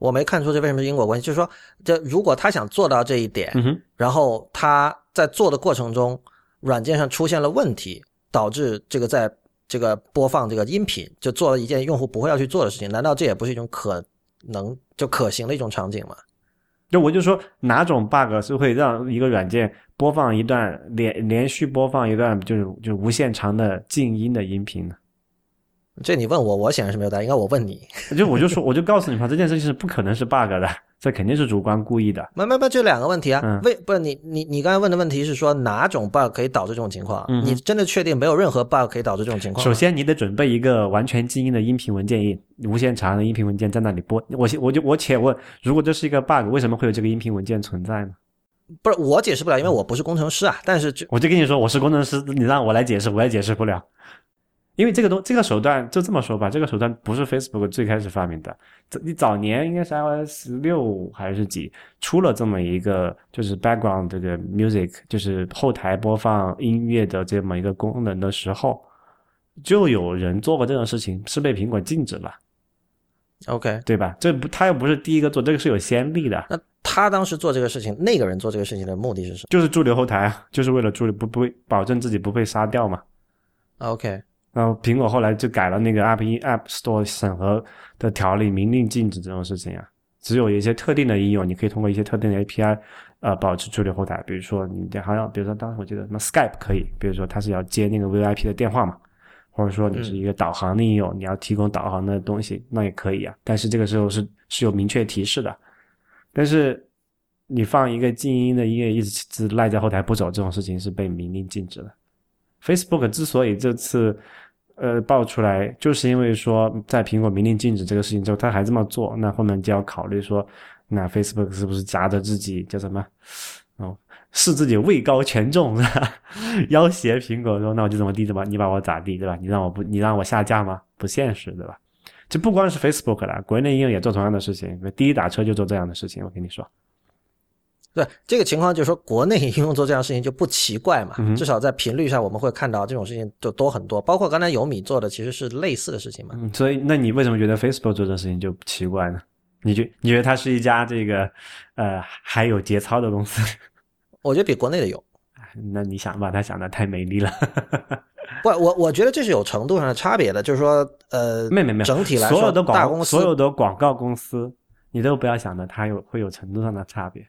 我没看出这为什么是因果关系，就是说，这如果他想做到这一点，然后他在做的过程中，软件上出现了问题，导致这个在这个播放这个音频，就做了一件用户不会要去做的事情，难道这也不是一种可能就可行的一种场景吗？就我就说，哪种 bug 是会让一个软件播放一段连连续播放一段就是就无限长的静音的音频呢？这你问我，我显然是没有答案。应该我问你，就我就说，我就告诉你嘛，这件事情是不可能是 bug 的，这肯定是主观故意的。没没没，就两个问题啊。嗯为不是你你你刚才问的问题是说哪种 bug 可以导致这种情况？嗯你真的确定没有任何 bug 可以导致这种情况？首先，你得准备一个完全静音的音频文件，无限长的音频文件在那里播。我我就我且问，如果这是一个 bug，为什么会有这个音频文件存在呢？不是我解释不了，因为我不是工程师啊。但是就我就跟你说，我是工程师，你让我来解释，我也解释不了。因为这个东这个手段就这么说吧，这个手段不是 Facebook 最开始发明的，你早年应该是 iOS 六还是几出了这么一个就是 background 这个 music 就是后台播放音乐的这么一个功能的时候，就有人做过这种事情，是被苹果禁止了。OK，对吧？这不他又不是第一个做，这个是有先例的。那他当时做这个事情，那个人做这个事情的目的是什么？就是驻留后台啊，就是为了驻留不不保证自己不被杀掉嘛。OK。然后苹果后来就改了那个 App App Store 审核的条例，明令禁止这种事情啊。只有一些特定的应用，你可以通过一些特定的 API，呃，保持处理后台。比如说你好像，比如说当时我记得什么 Skype 可以，比如说它是要接那个 VIP 的电话嘛，或者说你是一个导航的应用，你要提供导航的东西，那也可以啊。但是这个时候是是有明确提示的。但是你放一个静音的音乐一直赖在后台不走，这种事情是被明令禁止的。Facebook 之所以这次。呃，爆出来就是因为说，在苹果明令禁止这个事情之后，他还这么做，那后面就要考虑说，那 Facebook 是不是夹着自己叫什么？哦，是自己位高权重，要挟苹果说，那我就怎么地怎么，你把我咋地，对吧？你让我不，你让我下架吗？不现实，对吧？就不光是 Facebook 了，国内应用也做同样的事情，滴滴打车就做这样的事情，我跟你说。对这个情况，就是说国内 应用做这样事情就不奇怪嘛，嗯至少在频率上我们会看到这种事情就多很多。包括刚才有米做的其实是类似的事情嘛。嗯，所以那你为什么觉得 Facebook 做这事情就奇怪呢？你觉你觉得它是一家这个呃还有节操的公司？我觉得比国内的有。那你想把它想的太美丽了。不，我我觉得这是有程度上的差别的，就是说，呃，没没没，整体来说，所有的广大公司所有的广告公司，你都不要想着它有会有程度上的差别。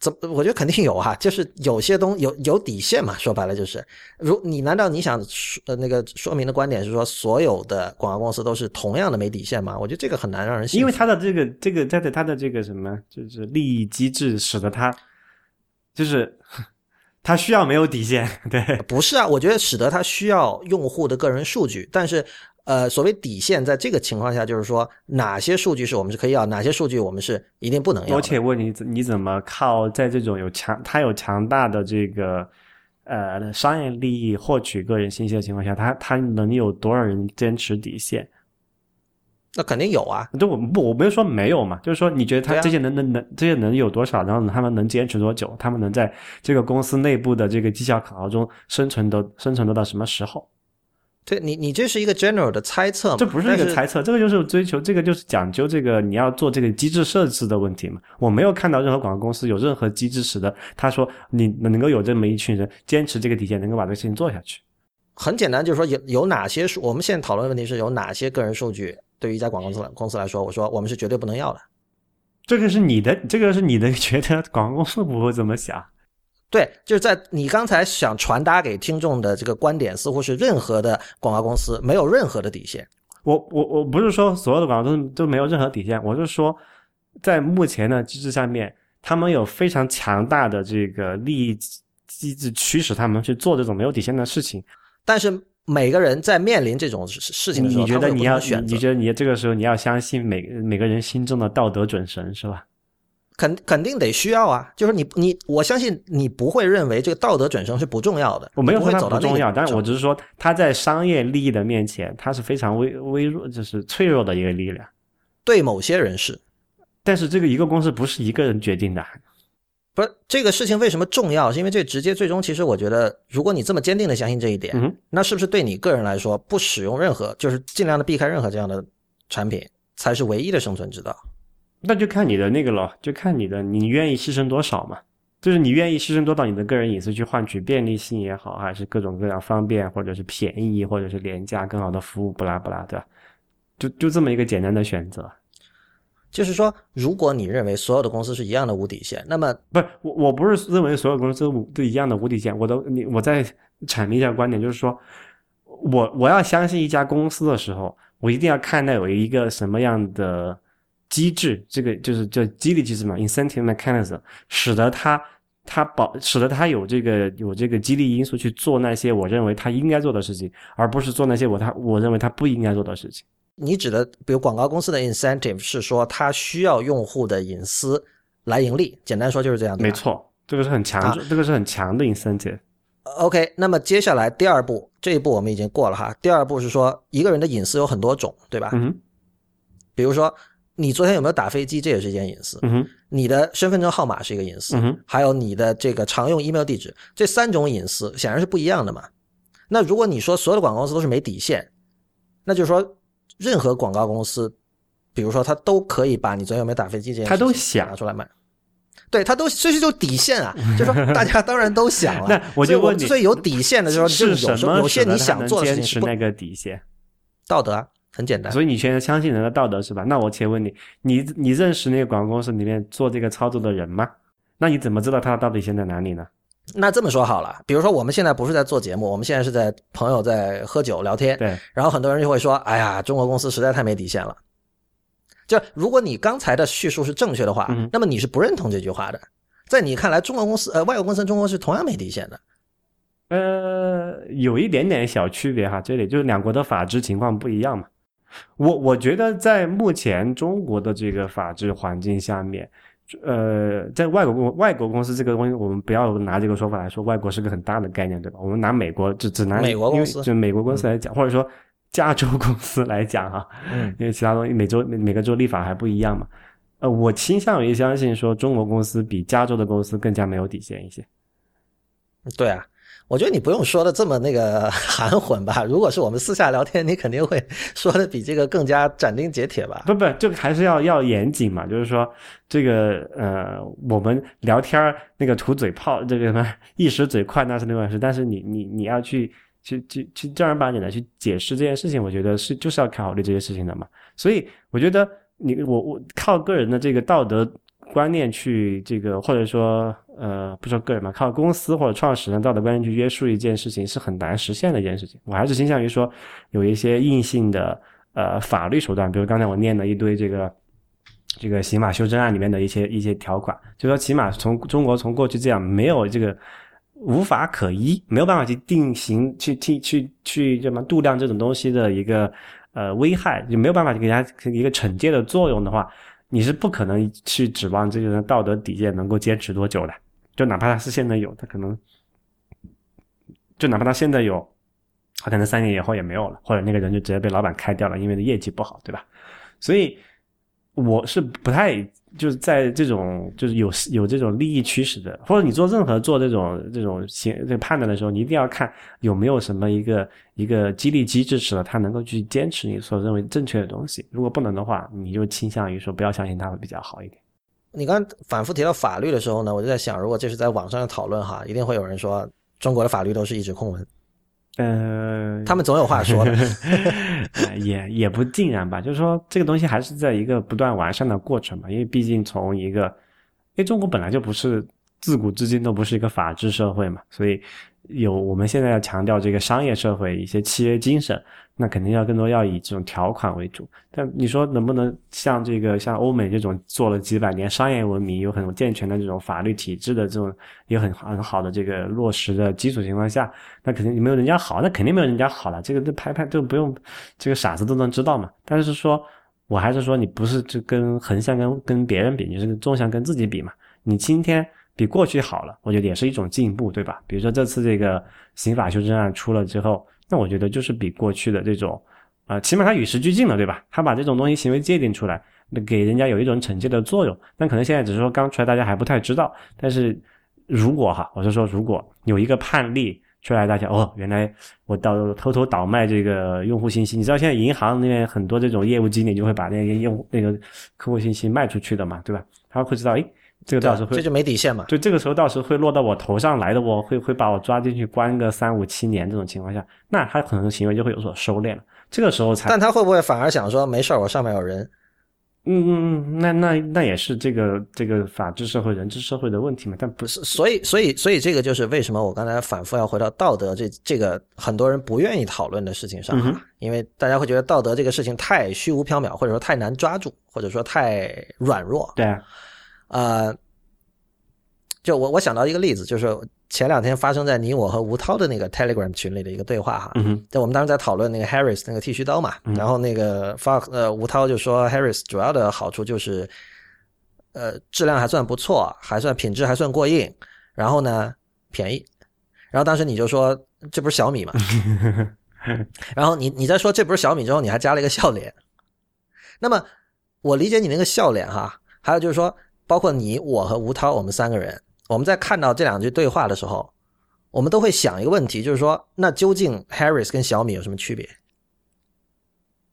怎么？我觉得肯定有哈、就是有些东有有底线嘛。说白了就是，如你难道你想说呃那个说明的观点是说所有的广告公司都是同样的没底线吗？我觉得这个很难让人信。因为他的这个这个他的他的这个什么，就是利益机制，使得他就是 他需要没有底线，对，不是啊，我觉得使得他需要用户的个人数据，但是呃，所谓底线，在这个情况下就是说哪些数据是我们是可以要，哪些数据我们是一定不能要而。且问你，你怎么靠在这种有强，它有强大的这个呃商业利益获取个人信息的情况下，它它能有多少人坚持底线？那肯定有啊，就我不我没有说没有嘛，就是说你觉得他这些能能能这些能有多少，然后他们能坚持多久，他们能在这个公司内部的这个绩效考核中生存的生存得到什么时候？对你你这是一个 general 的猜测嘛，这不是一个猜测，这个就是追求，这个就是讲究这个你要做这个机制设置的问题嘛。我没有看到任何广告公司有任何机制使得他说你能够有这么一群人坚持这个底线，能够把这个事情做下去。很简单，就是说有有哪些数，我们现在讨论的问题是有哪些个人数据对于一家广告公司公司来说，我说我们是绝对不能要的。这个是你的，这个是你的觉得广告公司不会这么想。对，就是在你刚才想传达给听众的这个观点，似乎是任何的广告公司没有任何的底线。我我我不是说所有的广告都都没有任何底线，我是说，在目前的机制下面，他们有非常强大的这个利益机制驱使他们去做这种没有底线的事情。但是每个人在面临这种事事情的时候，你觉得你要选择你觉得你这个时候你要相信每每个人心中的道德准绳是吧？肯肯定得需要啊，就是你你我相信你不会认为这个道德准绳是不重要的，我没有说它不会走到重要，但是我只只是说它在商业利益的面前，它是非常微微弱，就是脆弱的一个力量。对某些人是。但是这个一个公司不是一个人决定的，不是这个事情为什么重要？是因为这直接最终，其实我觉得，如果你这么坚定的相信这一点，嗯那是不是对你个人来说，不使用任何，就是尽量的避开任何这样的产品，才是唯一的生存之道？那就看你的那个了，就看你的你愿意牺牲多少嘛。就是你愿意牺牲多少你的个人隐私去换取便利性也好，还是各种各样方便，或者是便宜，或者是廉价更好的服务，不拉不拉，对吧？就就这么一个简单的选择。就是说，如果你认为所有的公司是一样的无底线，那么不是我，我不是认为所有公司都都一样的无底线。我都你我再阐明一下观点，就是说，我我要相信一家公司的时候，我一定要看到有一个什么样的机制，这个就是叫激励机制嘛，incentive mechanism，使得他他保使得他有这个有这个激励因素去做那些我认为他应该做的事情，而不是做那些我他我认为他不应该做的事情。你指的，比如广告公司的 incentive 是说他需要用户的隐私来盈利，简单说就是这样，没。错，这个是很强，啊这个是很强的 incentive。OK，那么接下来第二步，这一步我们已经过了哈。第二步是说，一个人的隐私有很多种，对吧？嗯，比如说，你昨天有没有打飞机，这也是一件隐私。你的身份证号码是一个隐私，还有你的这个常用 email 地址，这三种隐私显然是不一样的嘛。那如果你说所有的广告公司都是没底线，那就是说任何广告公司，比如说他都可以把你昨天有没有打飞机这件事他都想拿出来卖。对他都，这是就底线啊，就说大家当然都想了。那我就所以问你所以有底线的时候，就是有什么时候有些你想做的事情是那个底线？道德啊，很简单。所以你现在相信人的道德是吧？那我且问你，你你认识那个广告公司里面做这个操作的人吗？那你怎么知道他的道德底现在哪里呢？那这么说好了，比如说我们现在不是在做节目，我们现在是在朋友在喝酒聊天，对，然后很多人就会说：“哎呀，中国公司实在太没底线了。”就如果你刚才的叙述是正确的话，嗯那么你是不认同这句话的。在你看来，中国公司呃外国公司中国是同样没底线的。呃，有一点点小区别哈，这里就是两国的法治情况不一样嘛。我我觉得在目前中国的这个法治环境下面，呃，在外国公外国公司这个东西，我们不要拿这个说法来说，外国是个很大的概念，对吧？我们拿美国只只拿美国公司就美国公司来讲，或者说加州公司来讲哈，嗯，因为其他东西每州每每个州立法还不一样嘛。呃，我倾向于相信说中国公司比加州的公司更加没有底线一些。对啊。我觉得你不用说的这么那个 含混吧？如果是我们私下聊天，你肯定会说的比这个更加斩钉截铁吧？不不，这个还是要要严谨嘛。就是说，这个呃，我们聊天那个吐嘴炮，这个什么一时嘴快那是另外事。但是你你你要去去去去正儿八经的去解释这件事情，我觉得是就是要考虑这些事情的嘛。所以我觉得你我我靠个人的这个道德。观念去这个，或者说，呃，不说个人嘛，靠公司或者创始人道德观念去约束一件事情是很难实现的一件事情。我还是倾向于说，有一些硬性的呃法律手段，比如刚才我念了一堆这个这个刑法修正案里面的一些一些条款，就说起码从中国从过去这样没有这个无法可依，没有办法去定刑去去去去什么度量这种东西的一个呃危害，就没有办法给人家一个惩戒的作用的话。你是不可能去指望这个人道德底线能够坚持多久的，就哪怕他是现在有，他可能，就哪怕他现在有，他可能三年以后也没有了，或者那个人就直接被老板开掉了，因为业绩不好，对吧？所以我是不太。就是在这种就是有有这种利益驱使的，或者你做任何做这种这种行这个判断的时候，你一定要看有没有什么一个一个激励机制，使得他能够去坚持你所认为正确的东西。如果不能的话，你就倾向于说不要相信他会比较好一点。你刚反复提到法律的时候呢，我就在想，如果这是在网上的讨论哈，一定会有人说中国的法律都是一纸空文。呃，他们总有话说的，也也不尽然吧。就是说，这个东西还是在一个不断完善的过程嘛。因为毕竟从一个，因为中国本来就不是自古至今都不是一个法治社会嘛，所以。有我们现在要强调这个商业社会一些契约精神，那肯定要更多要以这种条款为主。但你说能不能像这个像欧美这种做了几百年商业文明、有很健全的这种法律体制的这种有很很好的这个落实的基础情况下，那肯定没有人家好，那肯定没有人家好了。这个这拍拍都不用，这个傻子都能知道嘛。但是说，我还是说你不是就跟横向跟跟别人比，你是纵向跟自己比嘛。你今天。比过去好了，我觉得也是一种进步，对吧？比如说这次这个刑法修正案出了之后，那我觉得就是比过去的这种，啊，起码它与时俱进了，对吧？它把这种东西行为界定出来，那给人家有一种惩戒的作用。但可能现在只是说刚出来，大家还不太知道。但是如果哈，我是说，如果有一个判例出来，大家哦，原来我倒偷偷倒卖这个用户信息，你知道现在银行那边很多这种业务经理就会把那个用那个客户信息卖出去的嘛，对吧？他会知道，诶。这个到时候这就没底线嘛？就这个时候到时候会落到我头上来的，我会会把我抓进去关个三五七年这种情况下，那他可能行为就会有所收敛了。这个时候才，但他会不会反而想说没事儿，我上面有人？嗯嗯嗯，那那那也是这个这个法治社会、人治社会的问题嘛？但不是，所以所以所以这个就是为什么我刚才反复要回到道德这这个很多人不愿意讨论的事情上哈，因为大家会觉得道德这个事情太虚无缥缈，或者说太难抓住，或者说太软弱。对，啊。就我我想到一个例子，就是前两天发生在你我和吴涛的那个 Telegram 群里的一个对话哈。嗯就我们当时在讨论那个 Harris 那个剃须刀嘛，然后那个发呃吴涛就说 Harris 主要的好处就是，呃质量还算不错，还算品质还算过硬，然后呢便宜。然后当时你就说这不是小米吗？然后你你在说这不是小米之后，你还加了一个笑脸。那么我理解你那个笑脸哈，还有就是说，包括你我和吴涛我们三个人。我们在看到这两句对话的时候，我们都会想一个问题，就是说，那究竟 Harris 跟小米有什么区别？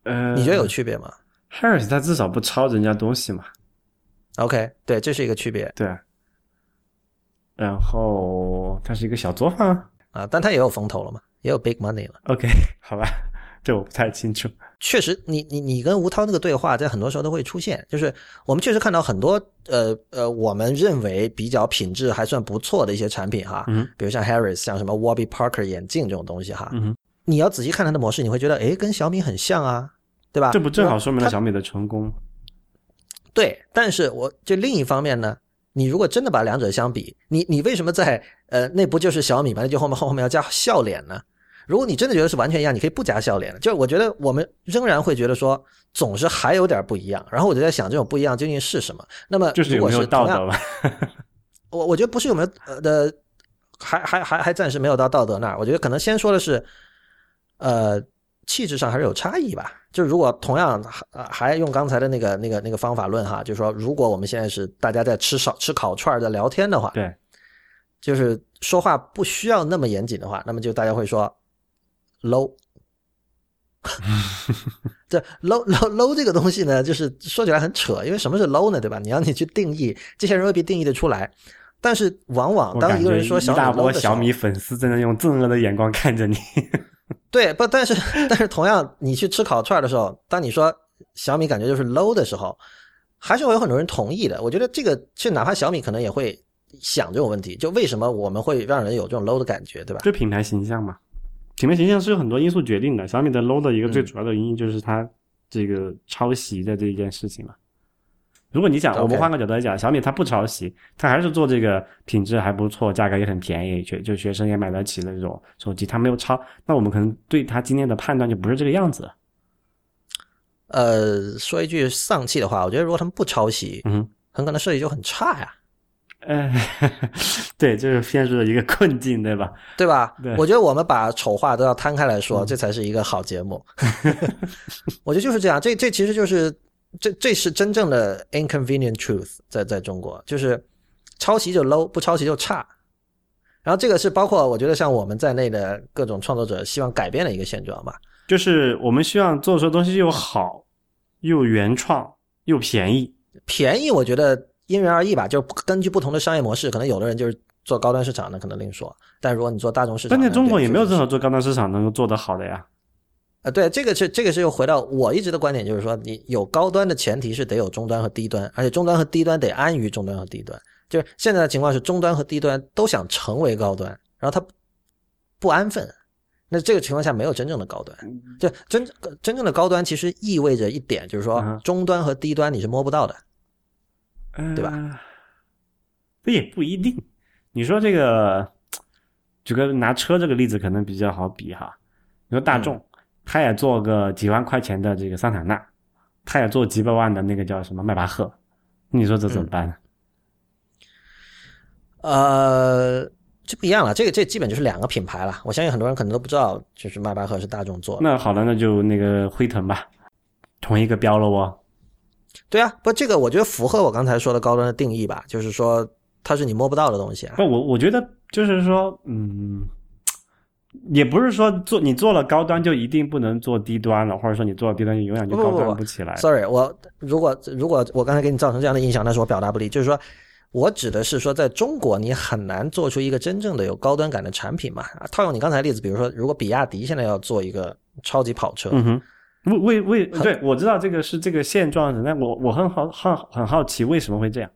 呃，你觉得有区别吗？Harris 他至少不抄人家东西嘛。OK，对，这是一个区别。对。然后他是一个小作坊啊，但他也有风投了嘛，也有 big money 了。OK，好吧。这我不太清楚。确实，你你你跟吴涛那个对话，在很多时候都会出现。就是我们确实看到很多呃呃，我们认为比较品质还算不错的一些产品哈，嗯，比如像 Harris，像什么 Warby Parker 眼镜这种东西哈，嗯，你要仔细看它的模式，你会觉得哎，跟小米很像啊，对吧？这不正好说明了小米的成功？对，但是我就另一方面呢，你如果真的把两者相比，你你为什么在呃那不就是小米嘛？那就后面后后面要加笑脸呢？如果你真的觉得是完全一样，你可以不加笑脸。就我觉得我们仍然会觉得说，总是还有点不一样。然后我就在想，这种不一样究竟是什么？那么就是有没有道德吧？我我觉得不是有没有呃的，还还还还暂时没有到道德那儿。我觉得可能先说的是，呃，气质上还是有差异吧。就如果同样还用刚才的那个那个那个方法论哈，就是说，如果我们现在是大家在吃烧吃烤串在聊天的话，对，就是说话不需要那么严谨的话，那么就大家会说 low。这 low low low 这个东西呢，就是说起来很扯，因为什么是 low 呢？对吧？你要你去定义，这些人未必定义的出来。但是往往当一个人说小米 low 的小米粉丝正在用憎恶的眼光看着你。对，不，但是但是同样，你去吃烤串的时候，当你说小米感觉就是 low 的时候，还是会有很多人同意的。我觉得这个，其实哪怕小米可能也会想这种问题，就为什么我们会让人有这种 low 的感觉，对吧？就品牌形象嘛。品牌形象是有很多因素决定的，小米的 low 的一个最主要的原因就是它这个抄袭的这一件事情嘛。如果你想，我们换个角度来讲，小米它不抄袭，它还是做这个品质还不错，价格也很便宜，学就学生也买得起的这种手机，它没有抄，那我们可能对它今天的判断就不是这个样子。呃，说一句丧气的话，我觉得如果他们不抄袭，嗯，很可能设计就很差呀。哎，对，就是陷入了一个困境，对吧？对吧？我觉得我们把丑话都要摊开来说，这才是一个好节目。我觉得就是这样，这这其实就是这这是真正的 inconvenient truth，在在中国，就是抄袭就 low，不抄袭就差。然后这个是包括我觉得像我们在内的各种创作者希望改变的一个现状吧。就是我们希望做出的东西又好，又原创，又便宜。便宜，我觉得。因人而异吧，就根据不同的商业模式，可能有的人就是做高端市场，的可能另说。但如果你做大众市场，但在中国也没有任何做高端市场能够做得好的呀。啊，对，这个是这个是又回到我一直的观点，就是说你有高端的前提是得有中端和低端，而且中端和低端得安于中端和低端。就是现在的情况是中端和低端都想成为高端，然后他不安分。那这个情况下没有真正的高端，就真真正的高端其实意味着一点，就是说中端和低端你是摸不到的。对吧？这也不一定。你说这个，举个拿车这个例子可能比较好比哈。你说大众，他也做个几万块钱的这个桑塔纳，他也做几百万的那个叫什么迈巴赫，你说这怎么办呢？呃，这不一样了。这个这基本就是两个品牌了。我相信很多人可能都不知道，就是迈巴赫是大众做的。那好了，那就那个辉腾吧，同一个标了哦。对啊，不，这个我觉得符合我刚才说的高端的定义吧，就是说它是你摸不到的东西啊。不，我我觉得就是说，嗯，也不是说做你做了高端就一定不能做低端了，或者说你做了低端就永远就高端不起来。Sorry，我如果如果我刚才给你造成这样的印象，那是我表达不利。就是说我指的是说，在中国你很难做出一个真正的有高端感的产品嘛。套用你刚才例子，比如说，如果比亚迪现在要做一个超级跑车，嗯哼。为为为对，我知道这个是这个现状的，但我我很好好很好奇为什么会这样。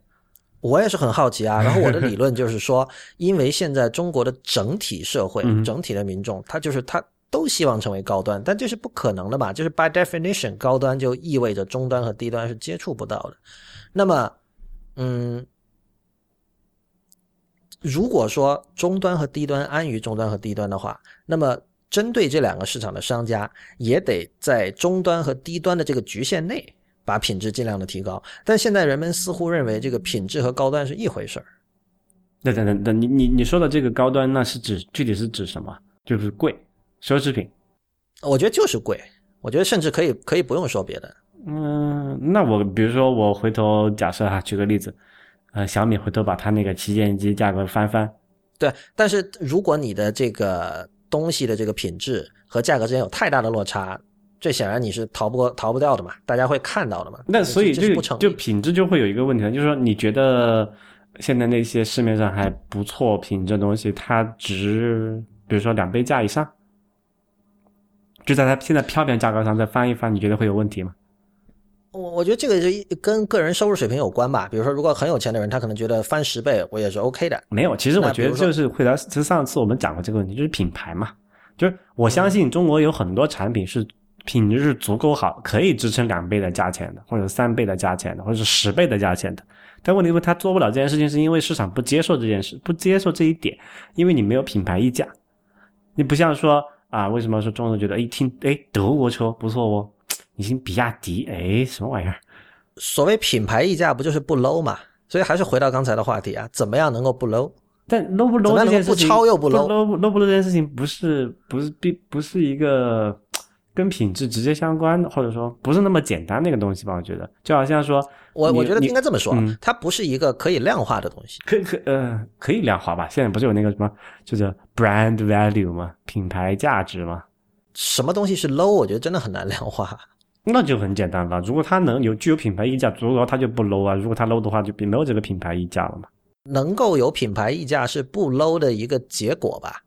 我也是很好奇啊。然后我的理论就是说，因为现在中国的整体社会、整体的民众，他就是他都希望成为高端，但这是不可能的嘛。就是 by definition，高端就意味着中端和低端是接触不到的。那么，嗯，如果说中端和低端安于中端和低端的话，那么。针对这两个市场的商家，也得在中端和低端的这个局限内，把品质尽量的提高。但现在人们似乎认为这个品质和高端是一回事儿。等等等等，你你你说的这个高端，那是指具体是指什么？就是贵，奢侈品？我觉得就是贵。我觉得甚至可以可以不用说别的。嗯，那我比如说我回头假设哈，举个例子，呃，小米回头把它那个旗舰机价格翻翻。对，但是如果你的这个。东西的这个品质和价格之间有太大的落差，这显然你是逃不过、逃不掉的嘛，大家会看到的嘛。那所以就就品质就会有一个问题就是说你觉得现在那些市面上还不错品质的东西，它值比如说两倍价以上，就在它现在票面价格上再翻一翻，你觉得会有问题吗？我我觉得这个是跟个人收入水平有关吧。比如说，如果很有钱的人，他可能觉得翻十倍我也是 OK 的。没有，其实我觉得就是回答，其实上次我们讲过这个问题，就是品牌嘛。就是我相信中国有很多产品是品质是足够好，可以支撑两倍的价钱的，或者三倍的价钱的，或者是十倍的价钱的。但问题是，他做不了这件事情，是因为市场不接受这件事，不接受这一点，因为你没有品牌溢价。你不像说啊，为什么说中国人觉得一听哎德国车不错哦？你听比亚迪，哎，什么玩意儿？所谓品牌溢价，不就是不 low 嘛？所以还是回到刚才的话题啊，怎么样能够不 low？但 low 不 low 这件事情，不超又不 low，low 不 low 这件事情不是不是并不是一个跟品质直接相关的，或者说不是那么简单的一个东西吧？我觉得，就好像说，我我觉得应该这么说，它不是一个可以量化的东西。可可呃，可以量化吧？现在不是有那个什么，就是 brand value 吗？品牌价值吗？什么东西是 low？我觉得真的很难量化。那就很简单了，如果它能有具有品牌溢价，如果它就不 low 啊。如果它 low 的话，就没有这个品牌溢价了嘛。能够有品牌溢价是不 low 的一个结果吧，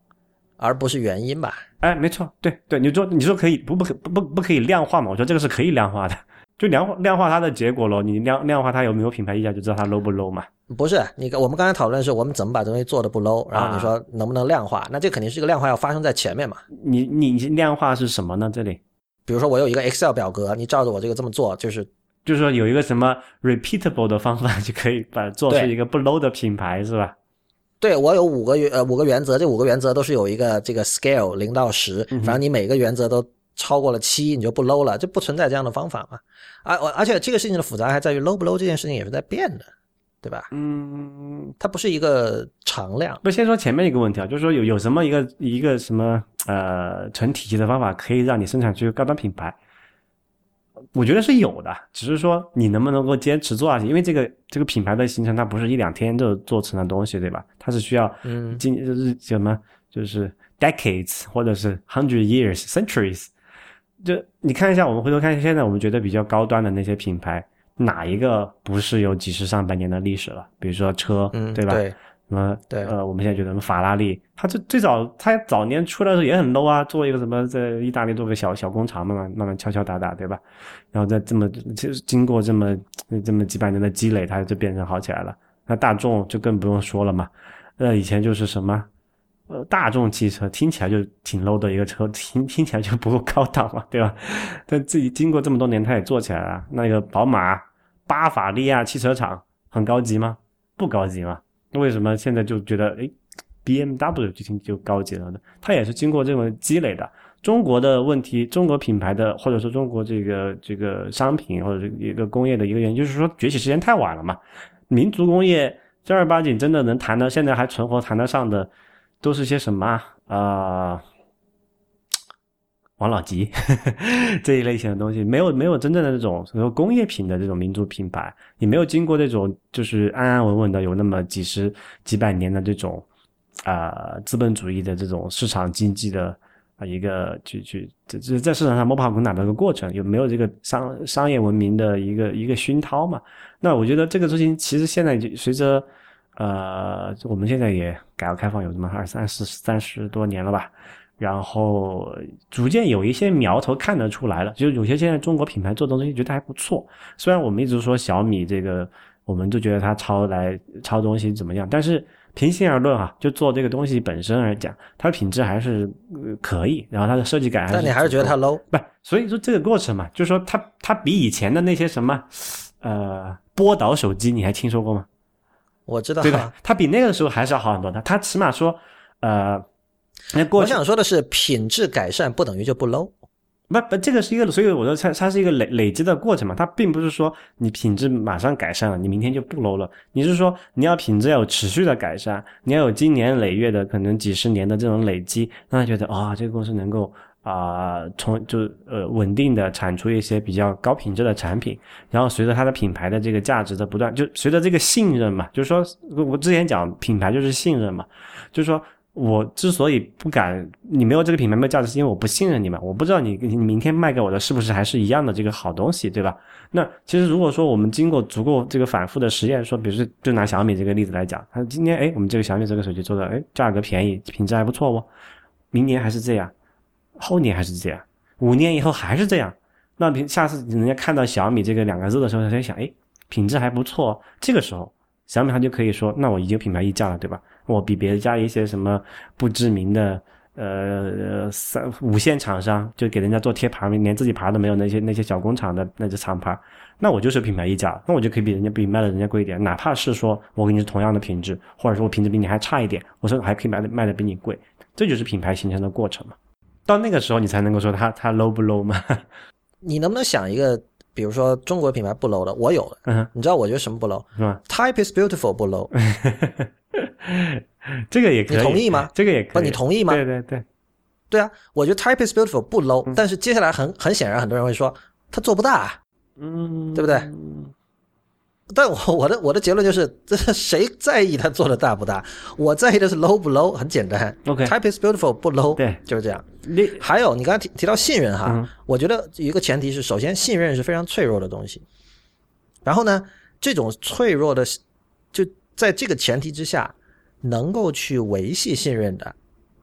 而不是原因吧？哎，没错，对对，你说你说可以不不不不不可以量化嘛？我说这个是可以量化的，就量化量化它的结果咯。你量量化它有没有品牌溢价，就知道它 low 不 low 嘛？不是，你我们刚才讨论的是我们怎么把东西做的不 low，然后你说能不能量化？那这肯定是一个量化要发生在前面嘛？你你量化是什么呢？这里，比如说我有一个 Excel 表格，你照着我这个这么做，就是就是说有一个什么 repeatable 的方法就可以把做出一个不 low 的品牌，是吧？对我有五个原呃五个原则，这五个原则都是有一个这个 scale 零到十，反正你每个原则都超过了七，你就不 low 了，就不存在这样的方法嘛。而而且这个事情的复杂还在于 low 不 low 这件事情也是在变的，对吧？嗯，它不是一个常量。不，先说前面一个问题啊，就是说有有什么一个一个什么呃成体系的方法可以让你生产出高端品牌？我觉得是有的，只是说你能不能够坚持做下去，因为这个这个品牌的形成，它不是一两天就做成的东西，对吧？它是需要嗯，今就是什么，就是 decades 或者是 hundred years centuries。就你看一下，我们回头看现在我们觉得比较高端的那些品牌，哪一个不是有几十上百年的历史了？比如说车，对吧？什么？对，呃，我们现在觉得什么法拉利，它最最早，它早年出来的时候也很 low 啊，做一个什么，在意大利做个小小工厂，慢慢慢慢敲敲打打，对吧？然后再这么，其实经过这么这么几百年的积累，它就变成好起来了。那大众就更不用说了嘛，那以前就是什么，大众汽车听起来就挺 low 的一个车，听听起来就不够高档嘛，对吧？但自己经过这么多年，它也做起来了。那个宝马巴伐利亚汽车厂很高级吗？不高级吗？为什么现在就觉得哎，B M W 就挺就高级了呢？它也是经过这种积累的。中国的问题，中国品牌的或者说中国这个这个商品或者一个工业的一个原因，就是说崛起时间太晚了嘛。民族工业正儿八经真的能谈的，现在还存活谈得上的，都是些什么啊？王老吉 这一类型的东西，没有没有真正的这种说工业品的这种民族品牌，也没有经过这种就是安安稳稳的有那么几十几百年的这种啊资本主义的这种市场经济的啊一个去去这这在市场上摸爬滚打的一个过程，有没有这个商商业文明的一个一个熏陶嘛？那我觉得这个事情其实现在就随着呃我们现在也改革开放有这么二三十三十多年了吧。然后逐渐有一些苗头看得出来了，就有些现在中国品牌做的东西觉得还不错。虽然我们一直说小米这个，我们就觉得它抄来抄东西怎么样，但是平心而论哈，就做这个东西本身而讲，它的品质还是可以，然后它的设计感。但你还是觉得它 low？不，所以说这个过程嘛，就是说它它比以前的那些什么呃波导手机，你还听说过吗？我知道，对吧？它比那个时候还是要好很多的，它起码说呃。那我想说的是，品质改善不等于就不 low，不不，这个是一个，所以我说它它是一个累累积的过程嘛，它并不是说你品质马上改善了，你明天就不 low 了。你是说你要品质要有持续的改善，你要有经年累月的可能几十年的这种累积，让他觉得啊，这个公司能够啊从就呃稳定的产出一些比较高品质的产品，然后随着它的品牌的这个价值的不断，就随着这个信任嘛，就是说我之前讲品牌就是信任嘛，就是说。我之所以不敢，你没有这个品牌没有价值，是因为我不信任你们，我不知道你你明天卖给我的是不是还是一样的这个好东西，对吧？那其实如果说我们经过足够这个反复的实验，说，比如说就拿小米这个例子来讲，它今天哎，我们这个小米这个手机做的哎，价格便宜，品质还不错哦，明年还是这样，后年还是这样，五年以后还是这样，那平下次人家看到小米这个两个字的时候，他就想，哎，品质还不错，这个时候小米他就可以说，那我已经品牌溢价了，对吧？我比别家一些什么不知名的呃三五线厂商，就给人家做贴牌，连自己牌都没有那些那些小工厂的那些厂牌，那我就是品牌溢价，那我就可以比人家比卖的人家贵一点，哪怕是说我给你是同样的品质，或者说我品质比你还差一点，我说还可以卖的卖的比你贵，这就是品牌形成的过程嘛。到那个时候你才能够说它它 low 不 low 吗？你能不能想一个？比如说中国品牌不 low 的，我有的，你知道我觉得什么不 low？是吧？Type is beautiful 不 low，这个也可以，你同意吗？这个也可以，你同意吗？对对对，对啊，我觉得 type is beautiful 不 low，但是接下来很很显然，很多人会说他做不大，嗯，对不对？但我我的我的结论就是，这谁在意他做的大不大？我在意的是 low 不 low，很简单。OK，type is beautiful 不 low，对，就是这样。你还有你刚才提提到信任哈，我觉得一个前提是，首先信任是非常脆弱的东西。然后呢，这种脆弱的，就在这个前提之下，能够去维系信任的，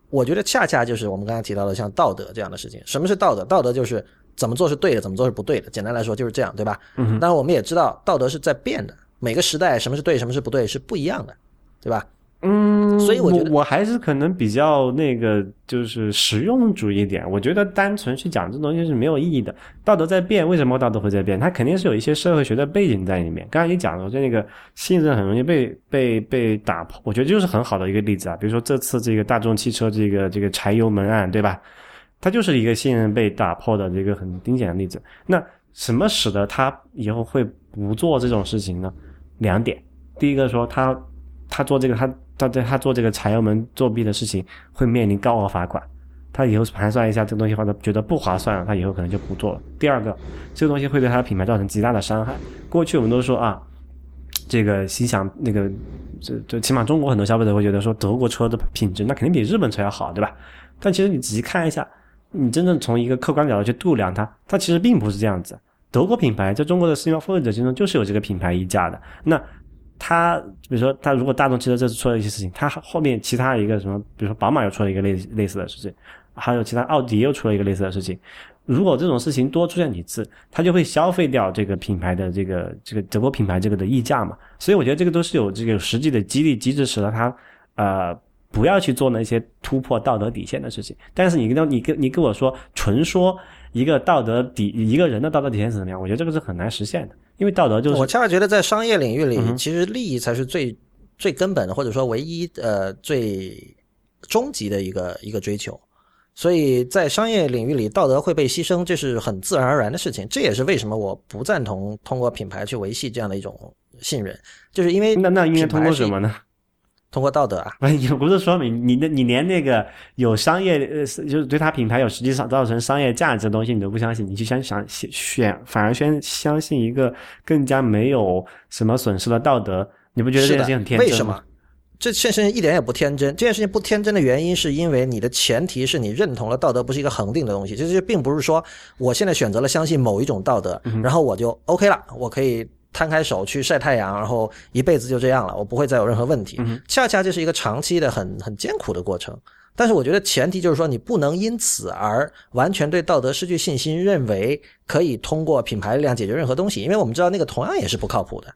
我觉得恰恰就是我们刚才提到的像道德这样的事情。什么是道德？道德就是。怎么做是对的，怎么做是不对的。简单来说就是这样，对吧？嗯。当然，我们也知道道德是在变的，每个时代什么是对，什么是不对是不一样的，对吧？嗯。所以我觉得我还是可能比较那个，就是实用主义一点。我觉得单纯去讲这东西是没有意义的。道德在变，为什么道德会在变？它肯定是有一些社会学的背景在里面。刚才你讲的，就那个信任很容易被被被打破，我觉得就是很好的一个例子啊。比如说这次这个大众汽车这个这个柴油门案，对吧？它就是一个信任被打破的这个很明显的例子。那什么使得他以后会不做这种事情呢？两点，第一个说他他做这个他他在他做这个柴油门作弊的事情会面临高额罚款，他以后盘算一下这个东西或者觉得不划算了，他以后可能就不做了。第二个，这个东西会对他的品牌造成极大的伤害。过去我们都说啊，这个心想那个这这起码中国很多消费者会觉得说德国车的品质那肯定比日本车要好，对吧？但其实你仔细看一下。你真正从一个客观角度去度量它，它其实并不是这样子。德国品牌在中国的私营消费者心中就是有这个品牌溢价的。那它，比如说，它如果大众汽车这次出了一些事情，它后面其他一个什么，比如说宝马又出了一个类类似的事情，还有其他奥迪又出了一个类似的事情。如果这种事情多出现几次，它就会消费掉这个品牌的这个这个德国品牌这个的溢价嘛。所以我觉得这个都是有这个实际的激励机制，使得它呃。不要去做那些突破道德底线的事情。但是你跟你跟你跟我说，纯说一个道德底一个人的道德底线是怎么样？我觉得这个是很难实现的，因为道德就是我恰恰觉得在商业领域里，其实利益才是最最根本的，或者说唯一呃最终极的一个一个追求。所以在商业领域里，道德会被牺牲，这是很自然而然的事情。这也是为什么我不赞同通过品牌去维系这样的一种信任，就是因为那那应该通过什么呢？通过道德啊，也不是说明你那你连那个有商业呃，就是对他品牌有实际上造成商业价值的东西你都不相信，你去想想选反而先相信一个更加没有什么损失的道德，你不觉得这件事情很天真吗？为什么？这件事情一点也不天真。这件事情不天真的原因是因为你的前提是你认同了道德不是一个恒定的东西，其实并不是说我现在选择了相信某一种道德，然后我就 OK 了，我可以。摊开手去晒太阳，然后一辈子就这样了，我不会再有任何问题。恰恰这是一个长期的、很很艰苦的过程。但是我觉得前提就是说，你不能因此而完全对道德失去信心，认为可以通过品牌力量解决任何东西。因为我们知道那个同样也是不靠谱的。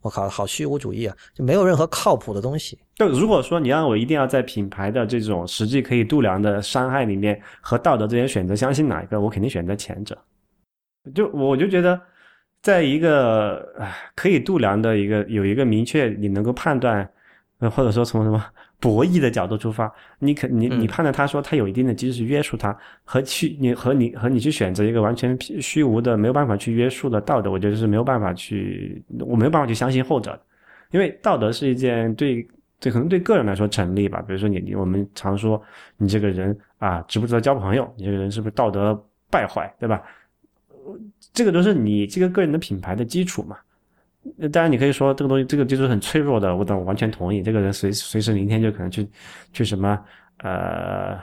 我靠，好虚无主义啊！就没有任何靠谱的东西。就如果说你让我一定要在品牌的这种实际可以度量的伤害里面和道德之间选择，相信哪一个，我肯定选择前者。就我就觉得。在一个可以度量的一个有一个明确你能够判断，或者说从什么 博弈的角度出发，你可你你判断他说他有一定的机制约束他，和去你和你和你去选择一个完全虚无的没有办法去约束的道德，我觉得是没有办法去我没有办法去相信后者的，因为道德是一件对对可能对个人来说成立吧，比如说你你我们常说你这个人啊值不值得交朋友，你这个人是不是道德败坏，对吧？这个都是你这个个人的品牌的基础嘛？当然，你可以说这个东西，这个就是很脆弱的。我等完全同意，这个人随随时明天就可能去去什么呃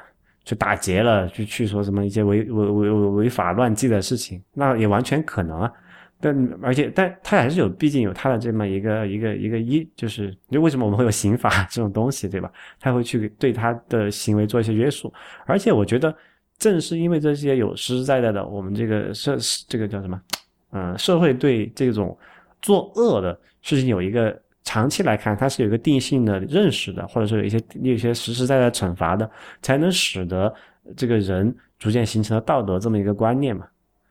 去打劫了，去去说什么一些违违违违法乱纪的事情，那也完全可能啊。但而且，但他还是有，毕竟有他的这么一个一个一个一，就是就为什么我们会有刑法这种东西，对吧？他会去对他的行为做一些约束，而且我觉得。正是因为这些有实实在在的，我们这个社这个叫什么？嗯，社会对这种作恶的事情有一个长期来看，它是有一个定性的认识的，或者说有一些有一些实实在在惩罚的，才能使得这个人逐渐形成了道德这么一个观念嘛。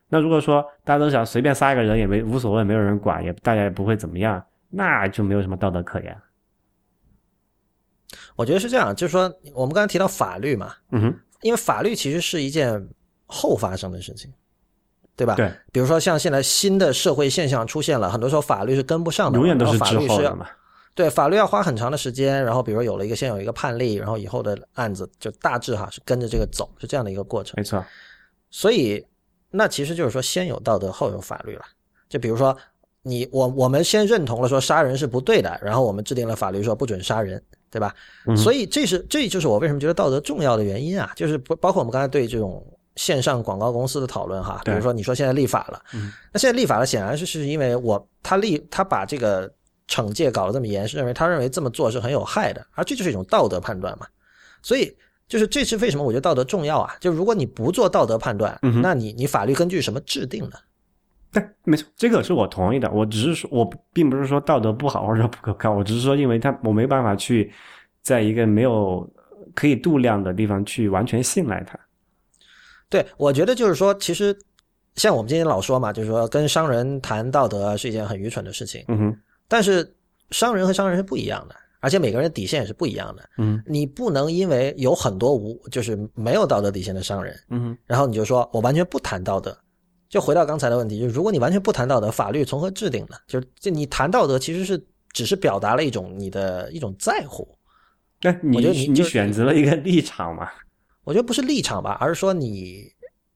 那如果说大家都想随便杀一个人也没无所谓，没有人管，也大家也不会怎么样，那就没有什么道德可言。我觉得是这样，就是说我们刚才提到法律嘛，嗯哼。因为法律其实是一件后发生的事情，对吧？对。比如说像现在新的社会现象出现了，很多时候法律是跟不上的，永远都是法律是要嘛。对，法律要花很长的时间，然后比如有了一个先有一个判例，然后以后的案子就大致哈是跟着这个走，是这样的一个过程。没错，所以那其实就是说先有道德后有法律了。就比如说你我我们先认同了说杀人是不对的，然后我们制定了法律说不准杀人，对吧？所以这是这就是我为什么觉得道德重要的原因啊，就是不包括我们刚才对这种线上广告公司的讨论哈，比如说你说现在立法了，那现在立法了显然是是因为我他立他把这个。惩戒搞得这么严，是认为他认为这么做是很有害的，而这就是一种道德判断嘛。所以就是这是为什么我觉得道德重要啊？就如果你不做道德判断，那你你法律根据什么制定呢？对，没错，这个是我同意的。我只是说，我并不是说道德不好或者说不可靠，我只是说，因为他我没办法去在一个没有可以度量的地方去完全信赖他。对，我觉得就是说，其实像我们今天老说嘛，就是说跟商人谈道德是一件很愚蠢的事情。嗯哼。但是商人和商人是不一样的，而且每个人底线也是不一样的。嗯，你不能因为有很多无就是没有道德底线的商人，嗯，然后你就说我完全不谈道德。就回到刚才的问题，就是如果你完全不谈道德，法律从何制定呢？就是就你谈道德，其实是只是表达了一种你的一种在乎。对，你你选择了一个立场嘛？我觉得不是立场吧，而是说你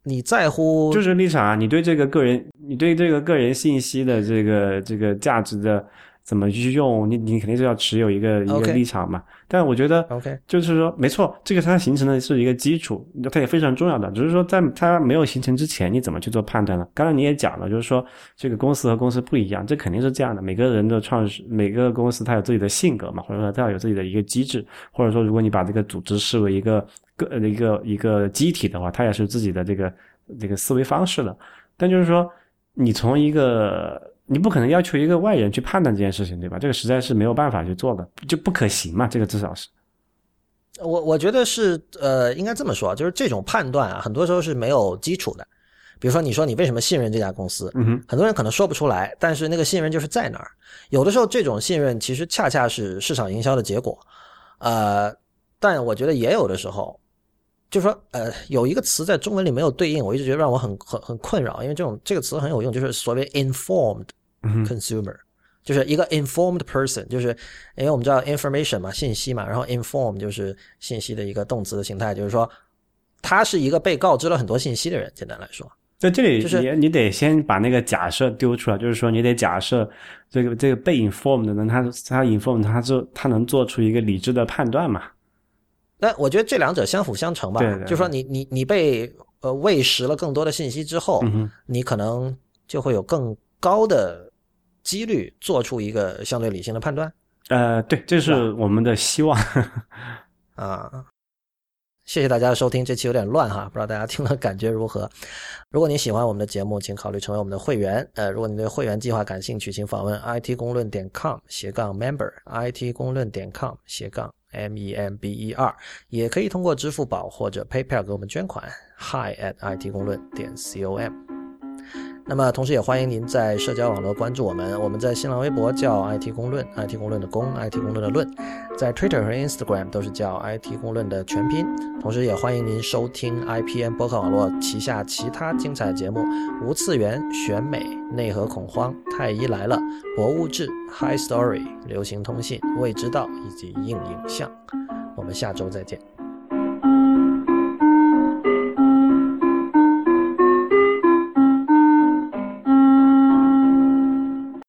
你在乎就是立场啊，你对这个个人，你对这个个人信息的这个这个价值的。怎么去用你？你肯定是要持有一个一个立场嘛。但我觉得，OK，就是说，没错，这个它形成的是一个基础，它也非常重要的。只是说，在它没有形成之前，你怎么去做判断呢？刚才你也讲了，就是说，这个公司和公司不一样，这肯定是这样的。每个人的创始，每个公司它有自己的性格嘛，或者说它要有自己的一个机制，或者说，如果你把这个组织视为一个个一个一个机体的话，它也是自己的这个这个思维方式的。但就是说，你从一个你不可能要求一个外人去判断这件事情，对吧？这个实在是没有办法去做的，就不可行嘛。这个至少是，我我觉得是呃，应该这么说，就是这种判断啊，很多时候是没有基础的。比如说，你说你为什么信任这家公司？嗯哼，很多人可能说不出来，但是那个信任就是在那儿。有的时候，这种信任其实恰恰是市场营销的结果。呃，但我觉得也有的时候，就是说，呃，有一个词在中文里没有对应，我一直觉得让我很很很困扰，因为这种这个词很有用，就是所谓 informed。Consumer 就是一个 informed person，就是因为我们知道 information 嘛，信息嘛，然后 inform 就是信息的一个动词的形态，就是说他是一个被告知了很多信息的人。简单来说，在这里就是你得先把那个假设丢出来，就是说你得假设这个这个被 informed 的人，他他 informed 他做他能做出一个理智的判断嘛？那我觉得这两者相辅相成吧。对，就说你你你被呃喂食了更多的信息之后，你可能就会有更高的。几率做出一个相对理性的判断，呃，对，这是我们的希望 啊。谢谢大家的收听，这期有点乱哈，不知道大家听了感觉如何？如果你喜欢我们的节目，请考虑成为我们的会员。呃，如果你对会员计划感兴趣，请访问 it 公论点 com 斜杠 member，it 公论点 com 斜杠 m e m b e r，也可以通过支付宝或者 PayPal 给我们捐款，hi at it 公论点 com。那么，同时也欢迎您在社交网络关注我们。我们在新浪微博叫 IT 公论，IT 公论的公，IT 公论的论，在 Twitter 和 Instagram 都是叫 IT 公论的全拼。同时，也欢迎您收听 IPN 播客网络旗下其他精彩节目：无次元、选美、内核恐慌、太医来了、博物志、High Story、流行通信、未知道以及硬影像。我们下周再见。